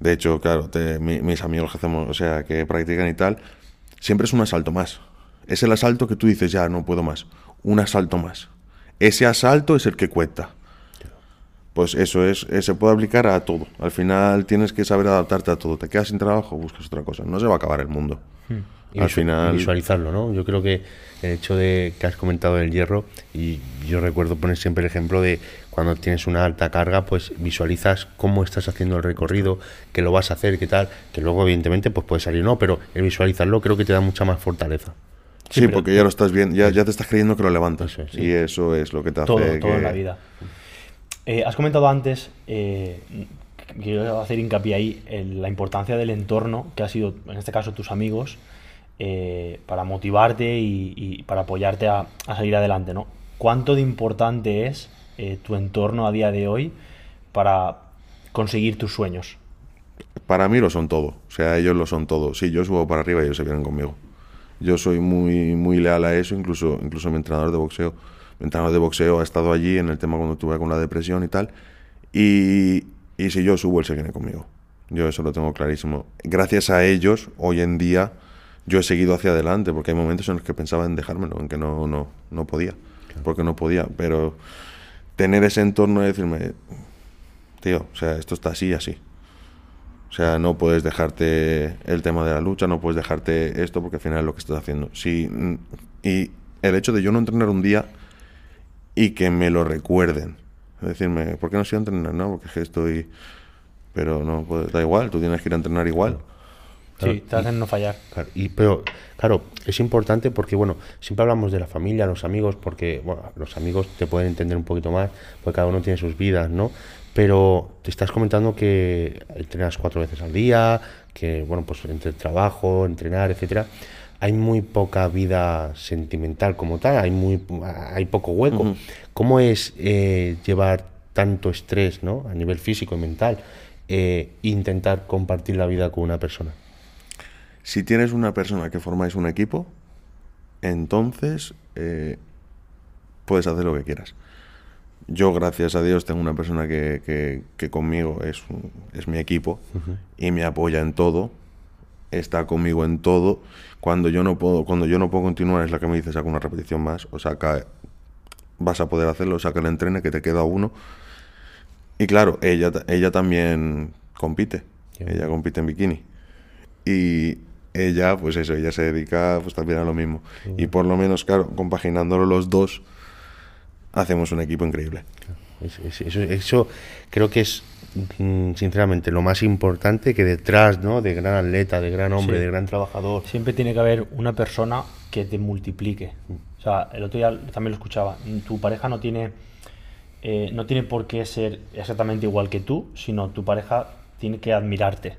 de hecho, claro, te- mi- mis amigos que hacemos, o sea, que practican y tal, siempre es un asalto más. Es el asalto que tú dices, ya, no puedo más. Un asalto más. Ese asalto es el que cuenta. Pues eso es, eh, se puede aplicar a todo. Al final tienes que saber adaptarte a todo. Te quedas sin trabajo, buscas otra cosa. No se va a acabar el mundo. Y Al visu- final, visualizarlo, ¿no? Yo creo que el hecho de que has comentado del hierro, y yo recuerdo poner siempre el ejemplo de cuando tienes una alta carga, pues visualizas cómo estás haciendo el recorrido, que lo vas a hacer, qué tal, que luego evidentemente pues puede salir no, pero el visualizarlo creo que te da mucha más fortaleza. Sí, porque ya lo estás viendo, ya, ya te estás creyendo que lo levantas. Eso es, sí. Y eso es lo que te hace Todo, que... todo en la vida. Eh, has comentado antes, eh, quiero hacer hincapié ahí, en la importancia del entorno, que ha sido, en este caso, tus amigos, eh, para motivarte y, y para apoyarte a, a salir adelante, ¿no? ¿Cuánto de importante es eh, tu entorno a día de hoy para conseguir tus sueños? para mí lo son todo. O sea, ellos lo son todo. Si yo subo para arriba, ellos se vienen conmigo. Yo soy muy, muy leal a eso, incluso, incluso mi entrenador de boxeo. Mi entrenador de boxeo ha estado allí en el tema cuando tuve con la depresión y tal. Y, y si yo subo, él se viene conmigo. Yo eso lo tengo clarísimo. Gracias a ellos, hoy en día, yo he seguido hacia adelante, porque hay momentos en los que pensaba en dejármelo, en que no, no, no podía, porque no podía. Pero tener ese entorno de decirme, tío, o sea, esto está así y así. O sea, no puedes dejarte el tema de la lucha, no puedes dejarte esto porque al final es lo que estás haciendo. Sí, y el hecho de yo no entrenar un día y que me lo recuerden. Decirme, ¿por qué no sigo a entrenar? No, porque es que estoy... Pero no, pues, da igual, tú tienes que ir a entrenar igual. Sí, te hacen no fallar. Claro, y, pero, claro, es importante porque, bueno, siempre hablamos de la familia, los amigos, porque, bueno, los amigos te pueden entender un poquito más, porque cada uno tiene sus vidas, ¿no? Pero te estás comentando que entrenas cuatro veces al día, que, bueno, pues entre el trabajo, entrenar, etcétera, hay muy poca vida sentimental como tal, hay, muy, hay poco hueco. ¿Cómo es eh, llevar tanto estrés, ¿no? A nivel físico y mental, eh, intentar compartir la vida con una persona? Si tienes una persona que formáis un equipo, entonces eh, puedes hacer lo que quieras. Yo, gracias a Dios, tengo una persona que, que, conmigo es, es mi equipo y me apoya en todo, está conmigo en todo. Cuando yo no puedo, cuando yo no puedo continuar, es la que me dice saca una repetición más, o saca, vas a poder hacerlo, saca el entrene, que te queda uno. Y claro, ella, ella también compite, ella compite en bikini. Y ella, pues eso, ella se dedica pues también a lo mismo. Y por lo menos, claro, compaginándolo los dos, hacemos un equipo increíble. Eso, creo que es, mm, sinceramente, lo más importante que detrás ¿no? de gran atleta, de gran hombre, de gran trabajador. Siempre tiene que haber una persona que te multiplique. O sea, el otro día también lo escuchaba. Tu pareja no tiene, eh, no tiene por qué ser exactamente igual que tú, sino tu pareja tiene que admirarte.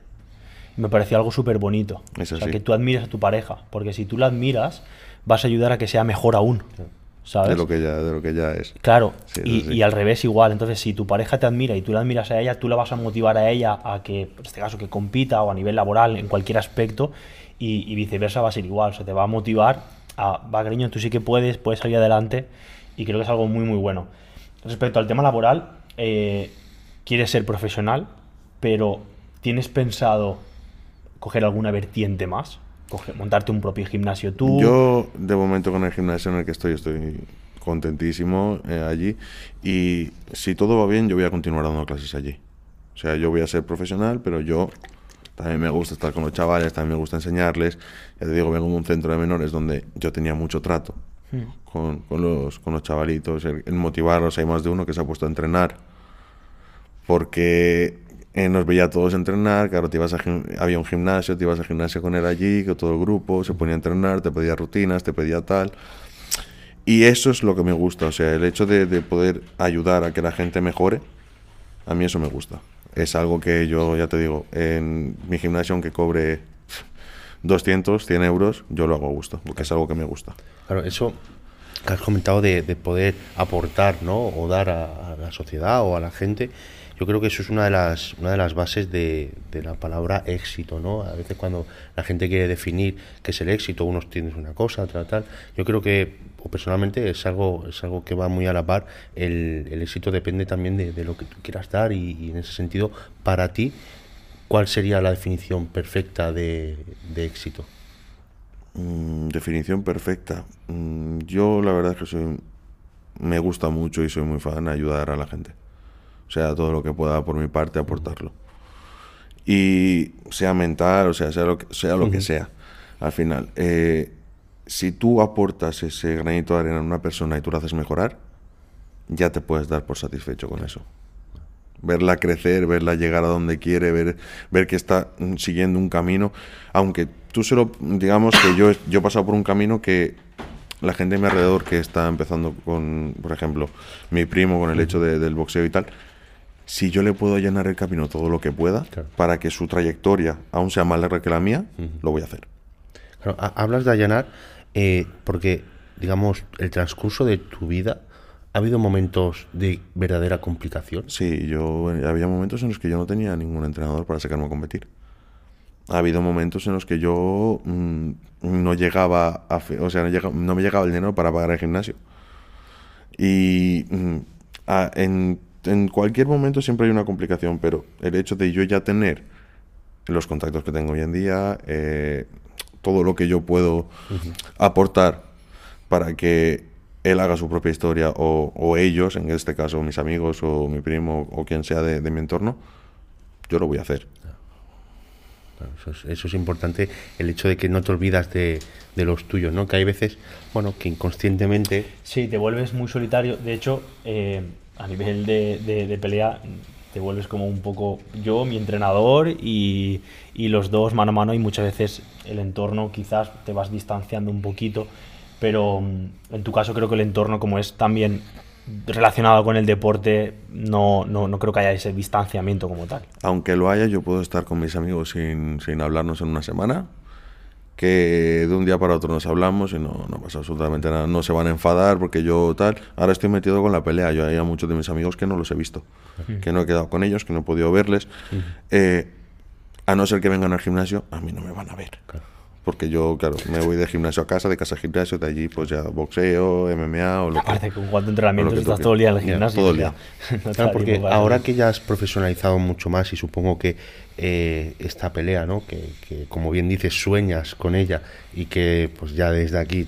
me pareció algo súper bonito. o sea, que tú admires a tu pareja, porque si tú la admiras, vas a ayudar a que sea mejor aún. De lo que ya, de lo que ya es. Claro, y, al revés igual. Entonces, si tu pareja te admira y tú la admiras a ella, tú la vas a motivar a ella a que, en este caso, que compita o a nivel laboral, en cualquier aspecto, y, viceversa va a ser igual. O sea, te va a motivar a, va, cariño, tú sí que puedes, puedes salir adelante, y creo que es algo muy, muy bueno. Respecto al tema laboral, eh, quieres ser profesional, pero ¿tienes pensado coger alguna vertiente más? Montarte un propio gimnasio tú. Yo, de momento, con el gimnasio en el que estoy, estoy contentísimo eh, allí. Y si todo va bien, yo voy a continuar dando clases allí. O sea, yo voy a ser profesional, pero yo también me gusta estar con los chavales, también me gusta enseñarles. Ya te digo, vengo de un centro de menores donde yo tenía mucho trato hmm. con, con, los, con los chavalitos, el, el motivarlos. Hay más de uno que se ha puesto a entrenar porque eh, nos veía a todos entrenar, claro, te ibas a, había un gimnasio, te ibas al gimnasio con él allí, con todo el grupo, se ponía a entrenar, te pedía rutinas, te pedía tal. Y eso es lo que me gusta, o sea, el hecho de, poder ayudar a que la gente mejore, a mí eso me gusta. Es algo que yo, ya te digo, en mi gimnasio, aunque cobre 200, 100 euros, yo lo hago a gusto, porque es algo que me gusta. Claro, eso que has comentado de, poder aportar, ¿no? O dar a la sociedad o a la gente yo creo que eso es una de las, una de las bases de, de, la palabra éxito, ¿no? A veces cuando la gente quiere definir qué es el éxito, unos tienen una cosa, otra tal. Yo creo que, o personalmente, es algo, es algo que va muy a la par. El, el éxito depende también de, de, lo que tú quieras dar y, en ese sentido, para ti, ¿cuál sería la definición perfecta de, de éxito? Mm, definición perfecta. Mm, yo la verdad es que soy, me gusta mucho y soy muy fan de ayudar a la gente. O sea, todo lo que pueda por mi parte aportarlo. Y sea mental, o sea, sea lo que sea. Lo que sea al final, eh, si tú aportas ese granito de arena a una persona y tú la haces mejorar, ya te puedes dar por satisfecho con eso. Verla crecer, verla llegar a donde quiere, ver, ver que está siguiendo un camino, aunque tú se lo, digamos que yo, yo he pasado por un camino que la gente a mi alrededor que está empezando con, por ejemplo, mi primo con el hecho del boxeo y tal, si yo le puedo llenar el camino todo lo que pueda para que su trayectoria aún sea más larga que la mía, lo voy a hacer. hablas de allanar eh, porque, digamos, el transcurso de tu vida ¿Ha habido momentos de verdadera complicación? Sí, yo había momentos en los que yo no tenía ningún entrenador para sacarme a competir. Ha habido momentos en los que yo mm, no llegaba a, o sea, no, me llegaba el dinero para pagar el gimnasio. Y mm, en, cualquier momento siempre hay una complicación, pero el hecho de yo ya tener los contactos que tengo hoy en día, eh, todo lo que yo puedo aportar para que él haga su propia historia o, ellos, en este caso mis amigos o mi primo o quien sea de, mi entorno, yo lo voy a hacer. eso, es, importante, el hecho de que no te olvidas de, los tuyos, ¿no? Que hay veces, bueno, que inconscientemente... Sí, te vuelves muy solitario. De hecho, eh, a nivel de, pelea, te vuelves como un poco yo, mi entrenador y, y los dos mano a mano y muchas veces el entorno quizás te vas distanciando un poquito pero mm, en tu caso creo que el entorno como es también relacionado con el deporte, no, no, no, creo que haya ese distanciamiento como tal. Aunque lo haya, yo puedo estar con mis amigos sin, sin hablarnos en una semana, que de un día para otro nos hablamos y no, no pasa absolutamente nada. No se van a enfadar porque yo tal. Ahora estoy metido con la pelea. Yo hay a muchos de mis amigos que no los he visto, que no he quedado con ellos, que no he podido verles. Eh, a no ser que vengan al gimnasio, a mí no me van a ver. Claro porque yo, claro, me voy de gimnasio a casa, de casa a gimnasio, de allí pues ya boxeo, MMA o lo Aparte, con cuánto entrenamiento estás todo el día en el gimnasio. todo el día. claro, porque ahora que ya has profesionalizado mucho más y supongo que eh, esta pelea, ¿no? Que, que, como bien dices, sueñas con ella y que pues ya desde aquí,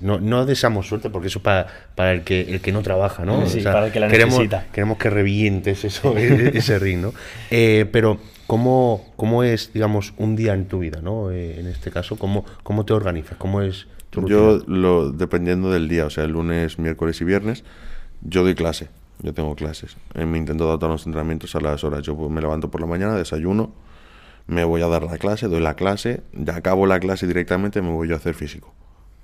no, no deseamos suerte porque eso para, para el, que, el que no trabaja, ¿no? Sí, para el que la queremos, necesita. Queremos que revientes eso, ese ring, ¿no? Eh, pero ¿Cómo, ¿Cómo es, digamos, un día en tu vida, ¿no? Eh, en este caso, ¿cómo, ¿cómo te organizas? ¿Cómo es tu Yo, lo, dependiendo del día, o sea, el lunes, miércoles y viernes, yo doy clase. Yo tengo clases. Eh, me intento adaptar los entrenamientos a las horas. Yo pues, me levanto por la mañana, desayuno, me voy a dar la clase, doy la clase, ya acabo la clase directamente, me voy a hacer físico.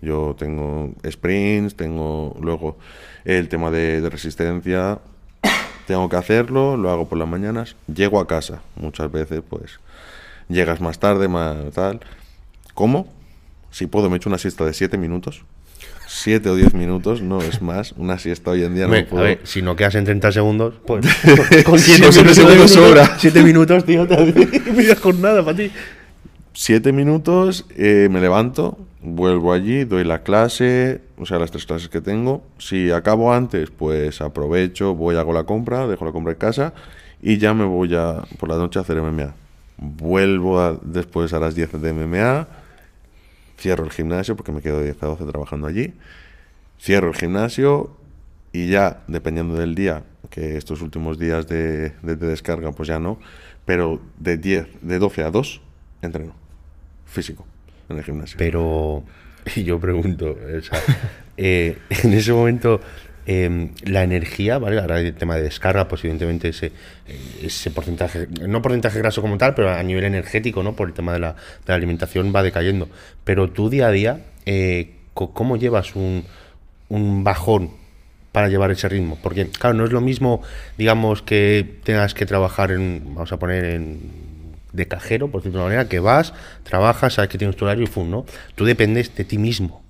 Yo tengo sprints, tengo luego el tema de, de resistencia, tengo que hacerlo, lo hago por las mañanas, llego a casa, muchas veces pues llegas más tarde, más tal. ¿Cómo? Si puedo, me echo una siesta de 7 minutos. 7 o 10 minutos, no es más. Una siesta hoy en día no puedo. A ver, si no quedas en 30 segundos, pues. con 7 minutos, sobra. 7 minutos, tío, media jornada para ti. 7 minutos, eh, me levanto, vuelvo allí, doy la clase, o sea, las tres clases que tengo. Si acabo antes, pues aprovecho, voy, hago la compra, dejo la compra en casa y ya me voy a, por la noche a hacer MMA. Vuelvo después a las 10 de MMA, cierro el gimnasio porque me quedo 10 a 12 trabajando allí, cierro el gimnasio y ya, dependiendo del día, que estos últimos días de, de, de descarga, pues ya no, pero de 10, de 12 a 2, entreno físico en el gimnasio. Pero yo pregunto, eh, en ese momento em, la energía, ¿vale? Ahora el tema de descarga, pues evidentemente ese, ese porcentaje, no porcentaje graso como tal, pero a nivel energético, ¿no? Por el tema de la, alimentación va decayendo. Pero tú día a día, eh, ¿cómo llevas un, un bajón para llevar ese ritmo? Porque, claro, no es lo mismo, digamos, que tengas que trabajar en, vamos a poner en de cajero, por decirlo de una manera, que vas, trabajas, sabes que tienes tu horario y fum, ¿no? Tú dependes de ti mismo.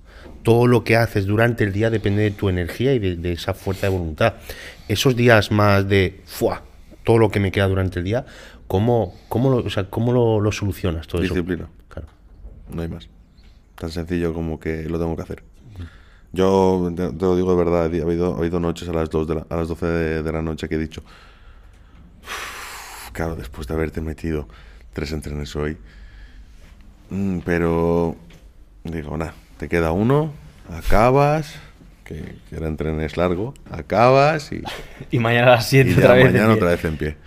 Todo lo que haces durante el día depende de tu energía y de, esa fuerza de voluntad. Esos días más de, ¡fua! Todo lo que me queda durante el día, ¿cómo, cómo, lo, o sea, ¿cómo lo, solucionas todo Disciplina. Claro. No hay más. Tan sencillo como que lo tengo que hacer. Yo te, lo digo de verdad, ha habido, ha habido noches a las, 2 de a las 12 de, la noche que he dicho, claro, después de haberte metido tres entrenes hoy. Mm, pero digo, nada, te queda uno, acabas, que, era entrenes largo, acabas y... y mañana a las 7 otra vez mañana otra vez en pie.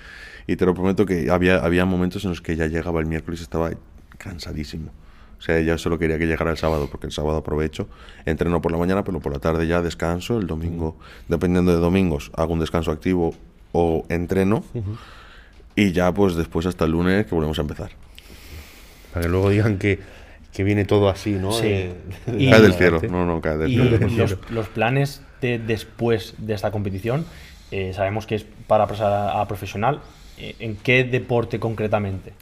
Y te lo prometo que había, había momentos en los que ya llegaba el miércoles y estaba cansadísimo. O sea, ya solo quería que llegara el sábado, porque el sábado aprovecho. Entreno por la mañana, pero por la tarde ya descanso. El domingo, dependiendo de domingos, hago un descanso activo o entreno. Y ya pues después hasta el lunes que volvemos a empezar. Para que luego digan que, que viene todo así, ¿no? Sí. Eh, cae del cielo, no, no, cae del cielo. Los, planes de después de esta competición, eh, sabemos que es para pasar a, profesional. Eh, ¿En qué deporte concretamente?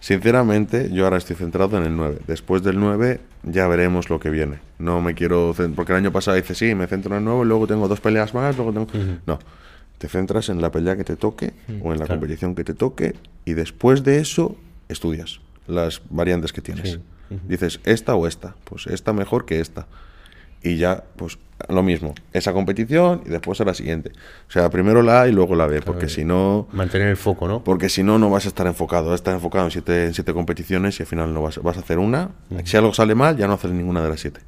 Sinceramente, yo ahora estoy centrado en el 9. Después del 9 ya veremos lo que viene. No me quiero... Porque el año pasado hice, sí, me centro en el 9, luego tengo dos peleas más, luego tengo... No, te centras en la pelea que te toque o en la claro. competición que te toque y después de eso estudias las variantes que tienes. Sí. Dices, esta o esta. Pues esta mejor que esta. Y ya, pues lo mismo. Esa competición y después a la siguiente. O sea, primero la A y luego la B, porque si no... Mantener el foco, ¿no? Porque si no, no vas a estar enfocado. Vas a estar enfocado en siete, en siete competiciones y al final no vas, vas a hacer una. Si algo sale mal, ya no haces ninguna de las siete.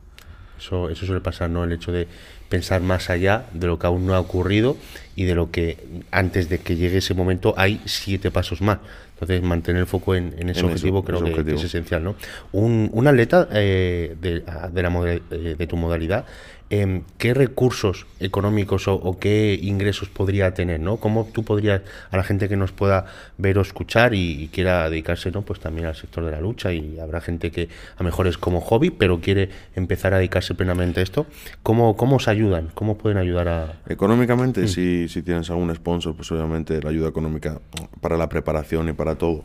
Eso, eso suele pasar, ¿no? El hecho de pensar más allá de lo que aún no ha ocurrido y de lo que antes de que llegue ese momento hay siete pasos más. Entonces, mantener el foco en, en ese En objetivo eso, creo ese que, es esencial, ¿no? Un, un atleta eh, de, de, la eh, de tu modalidad, em, ¿qué recursos económicos o, o qué ingresos podría tener, ¿no? ¿Cómo tú podrías, a la gente que nos pueda ver o escuchar y, y quiera dedicarse, ¿no? Pues también al sector de la lucha y habrá gente que a lo mejor es como hobby, pero quiere empezar a dedicarse plenamente a esto. ¿Cómo, cómo os ayudan? ¿Cómo pueden ayudar a...? Económicamente, si, si tienes algún sponsor, pues obviamente la ayuda económica para la preparación y para todo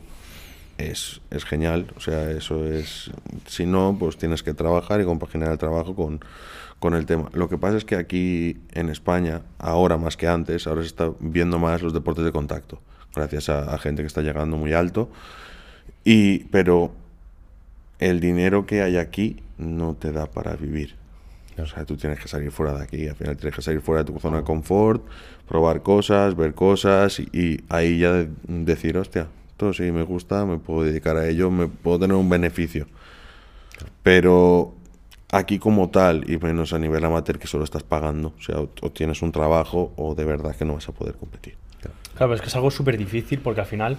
es, es genial. O sea, eso es. Si no, pues tienes que trabajar y compaginar el trabajo con, con el tema. Lo que pasa es que aquí en España, ahora más que antes, ahora se está viendo más los deportes de contacto, gracias a, a gente que está llegando muy alto. Y, pero el dinero que hay aquí no te da para vivir. O sea, tú tienes que salir fuera de aquí, al final tienes que salir fuera de tu zona de confort, probar cosas, ver cosas y, y ahí ya de- decir, hostia, esto sí me gusta, me puedo dedicar a ello, me puedo tener un beneficio. Pero aquí como tal, y menos a nivel amateur, que solo estás pagando, o sea, o, tienes un trabajo o de verdad que no vas a poder competir. Claro, pero es que es algo súper difícil porque al final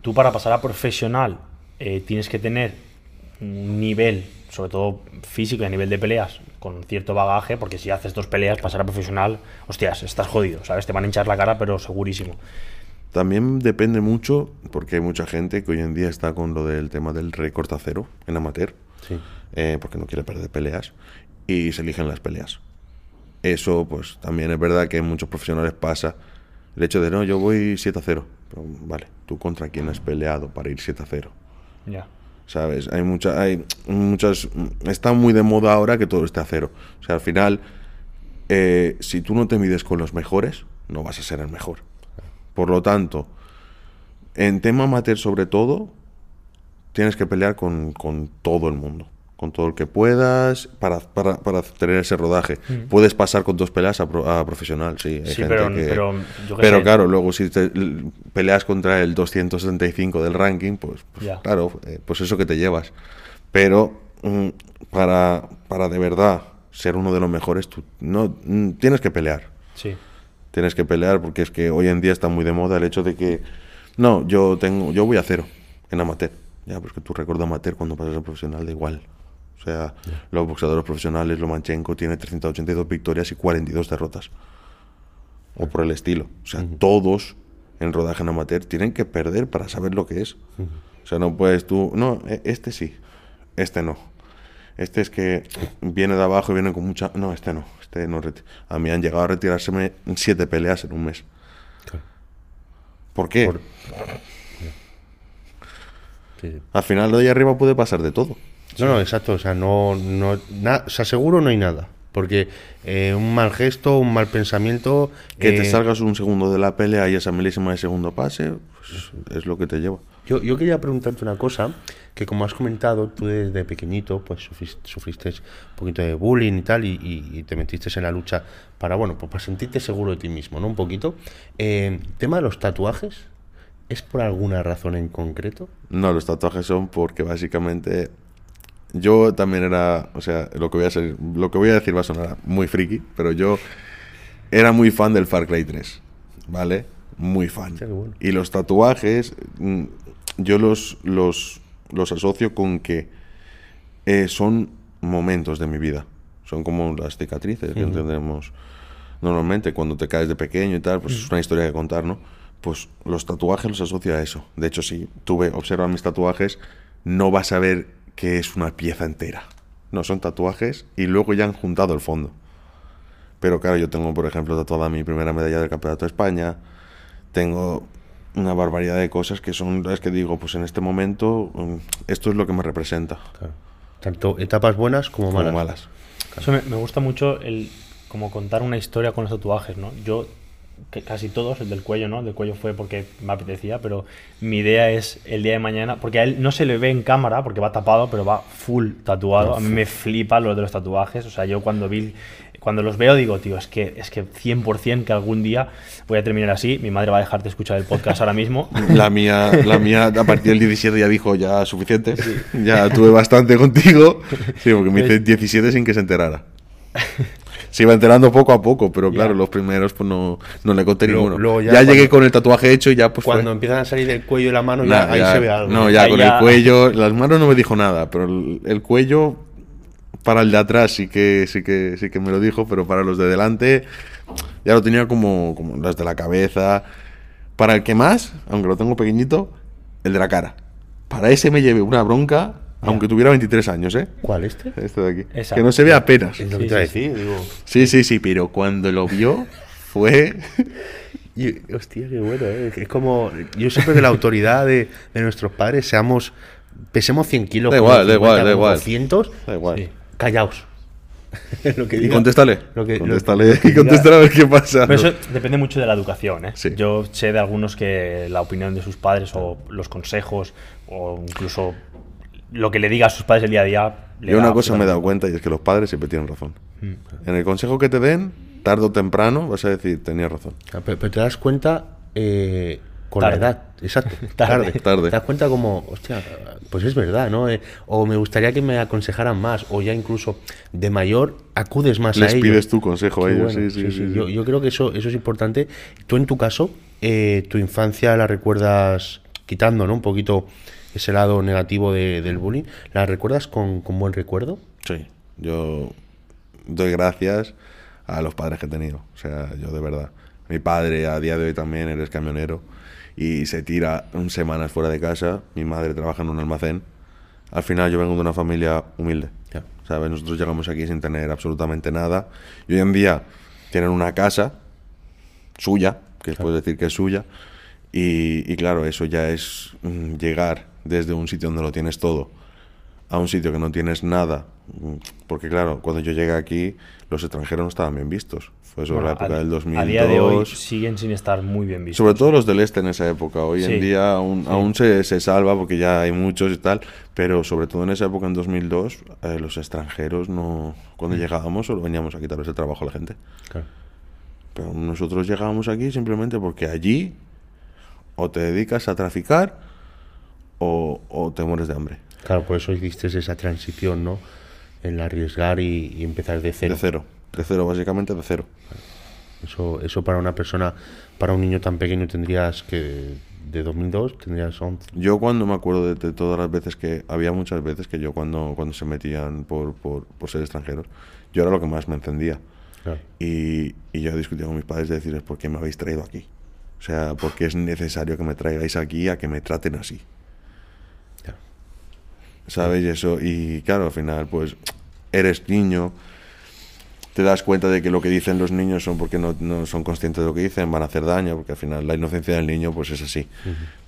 tú para pasar a profesional eh, tienes que tener un nivel, sobre todo físico y a nivel de peleas, con cierto bagaje, porque si haces dos peleas, pasar a profesional, hostias, estás jodido, ¿sabes? Te van a hinchar la cara, pero segurísimo. También depende mucho, porque hay mucha gente que hoy en día está con lo del tema del récord a cero en amateur, Sí. eh, porque no quiere perder peleas, y se eligen las peleas. Eso, pues también es verdad que en muchos profesionales pasa el hecho de, no, yo voy 7 a 0. Pero, vale, ¿tú contra quién has peleado para ir 7 a 0? Ya. ¿Sabes? Hay, mucha, hay muchas... Está muy de moda ahora que todo esté a cero. O sea, al final, eh, si tú no te mides con los mejores, no vas a ser el mejor. Por lo tanto, en tema amateur sobre todo, tienes que pelear con, con todo el mundo. Con todo el que puedas para, para, para tener ese rodaje. Puedes pasar con dos peleas a, pro- a profesional, sí. hay Sí, gente pero- que- pero yo claro, luego si te peleas contra el 275 del ranking, pues, pues, claro, eh, pues eso que te llevas. Pero mm, para, para de verdad ser uno de los mejores, tú no mm, tienes que pelear. Sí. Tienes que pelear porque es que hoy en día está muy de moda el hecho de que no, yo tengo, yo voy a cero en amateur. Ya, pues que tu récord de amateur cuando pasas a profesional da igual. O sea, los boxeadores profesionales, Lomachenko tiene 382 victorias y 42 derrotas. O por el estilo. O sea, todos en rodaje en amateur tienen que perder para saber lo que es. O sea, no puedes tú, no, e- este sí, este no. Este es que viene de abajo y viene con mucha... No, este no. Este no a mí han llegado a retirárseme siete peleas en un mes. Claro. ¿Por qué? Por- Sí, sí. Al final de ahí arriba puede pasar de todo. No, no, exacto. O sea, no, no, na- o sea, seguro no hay nada. Porque eh, un mal gesto, un mal pensamiento. Que te eh, salgas un segundo de la pelea y esa milésima de segundo pase, pues, es lo que te lleva. Yo, yo quería preguntarte una cosa, que como has comentado, tú desde pequeñito pues sufriste, sufriste un poquito de bullying y tal, y, y- y te metiste en la lucha para, bueno, pues para sentirte seguro de ti mismo, ¿no? Un poquito. Eh, tema de los tatuajes, ¿es por alguna razón en concreto? No, los tatuajes son porque básicamente yo también era, o sea, lo que voy a ser, lo que voy a decir va a sonar muy friki, pero yo era muy fan del Far Cry 3, ¿vale? Muy fan. Bueno. Y los tatuajes mm, yo los los los asocio con que eh, son momentos de mi vida. Son como las cicatrices que entendemos normalmente cuando te caes de pequeño y tal, pues es una historia que contar, ¿no? Pues los tatuajes los asocio a eso. De hecho, si tú observas mis tatuajes, no vas a ver que es una pieza entera. No, son tatuajes y luego ya han juntado el fondo. Pero claro, yo tengo, por ejemplo, tatuada mi primera medalla del Campeonato de España. Tengo una barbaridad de cosas que son las que digo, pues en este momento mm, esto es lo que me representa. Claro. Tanto etapas buenas como Como malas. Eso me, me gusta mucho el como contar una historia con los tatuajes, ¿no? Yo que casi todos, el del cuello, ¿no? El del cuello fue porque me apetecía, pero mi idea es el día de mañana, porque a él no se le ve en cámara porque va tapado, pero va full tatuado. A mí me flipa lo de los tatuajes, o sea, yo cuando vi cuando los veo digo, tío, es que es que 100% que algún día voy a terminar así, mi madre va a dejar de escuchar el podcast ahora mismo. La mía, la mía a partir del 17 ya dijo ya suficiente, ya tuve bastante contigo. Sí, porque me hice 17 sin que se enterara. Se iba enterando poco a poco, pero claro, los primeros pues no, no le conté Luego- ninguno. luego ya ya llegué con el tatuaje hecho y ya pues Cuando fue. empiezan a salir del cuello y la mano, ya, ahí ya- se ve algo. No, ya Ahí con el cuello, las manos no me dijo nada, pero el, el cuello para el de atrás sí que sí que sí que me lo dijo, pero para los de delante ya lo tenía como como las de la cabeza. Para el que más, aunque lo tengo pequeñito, el de la cara. Para ese me llevé una bronca, aunque tuviera 23 años, ¿eh? ¿Cuál este? Este de aquí. Esa. Que no se ve apenas. Que Sí, sí, decir, digo. Sí, sí, sí, pero cuando lo vio fue Y, hostia, qué bueno, ¿eh? Es como. Yo siempre de la autoridad de, de nuestros padres, seamos. Pesemos 100 kilos. Da igual, da 50, igual, da igual. 200, da igual. Sí. callaos. lo que Y diga. contéstale. Lo que- lo- contéstale lo que y contéstale a ver qué pasa. Pero eso depende mucho de la educación, ¿eh? Sí. Yo sé de algunos que la opinión de sus padres o los consejos o incluso lo que le diga a sus padres el día a día. le Yo da una cosa me he dado cuenta y es que los padres siempre tienen razón. Mm. En el consejo que te den, tarde o temprano, vas a decir, tenía razón. Pero, pero te das cuenta eh, con Tarde. la edad, exacto. Tarde. Tarde. Te das cuenta como, hostia, pues es verdad, ¿no? Eh, o me gustaría que me aconsejaran más, o ya incluso de mayor acudes más Les a ellos. pides tu consejo a ellos. bueno, sí, sí, sí, sí. Yo, yo creo que eso, eso es importante. Tú en tu caso, eh, tu infancia la recuerdas quitando, ¿no? Un poquito ese lado negativo de- del bullying. ¿La recuerdas con, con buen recuerdo? Sí, yo doy gracias a los padres que he tenido. O sea, yo de verdad. Mi padre a día de hoy también, él es camionero y se tira semanas fuera de casa. Mi madre trabaja en un almacén. Al final yo vengo de una familia humilde. Ya. ¿sabes? Nosotros llegamos aquí sin tener absolutamente nada. Y hoy en día tienen una casa suya, que puedes decir que es suya. Y, y claro, eso ya es mm, llegar desde un sitio donde lo tienes todo a un sitio que no tienes nada. Porque claro, cuando yo llegué aquí, los extranjeros no estaban bien vistos. Fue sobre Bueno, la época a- del 2002. A día de hoy siguen sin estar muy bien vistos. Sobre todo los del este en esa época. Hoy Sí, en día aún, sí. aún se, se salva porque ya hay muchos y tal, pero sobre todo en esa época, en 2002, eh, los extranjeros no... Cuando Mm. llegábamos solo veníamos a quitarles el trabajo a la gente. Claro. Pero nosotros llegábamos aquí simplemente porque allí o te dedicas a traficar o, o te mueres de hambre. Claro, por eso hiciste esa transición, ¿no? El arriesgar y, y empezar de cero. De cero. De cero, básicamente de cero. Eso, eso para una persona, para un niño tan pequeño tendrías que, de 2002, tendrías 11. Yo cuando me acuerdo de, de todas las veces que había muchas veces que yo cuando, cuando se metían por, por, por ser extranjeros, yo era lo que más me encendía. Claro. Y, y yo discutía con mis padres de decirles, ¿por qué me habéis traído aquí? O sea, porque es necesario que me traigáis aquí a que me traten así. ¿Sabes? Y eso, y claro, al final, pues, eres niño, te das cuenta de que lo que dicen los niños son porque no, no son conscientes de lo que dicen, van a hacer daño, porque al final la inocencia del niño, pues es así.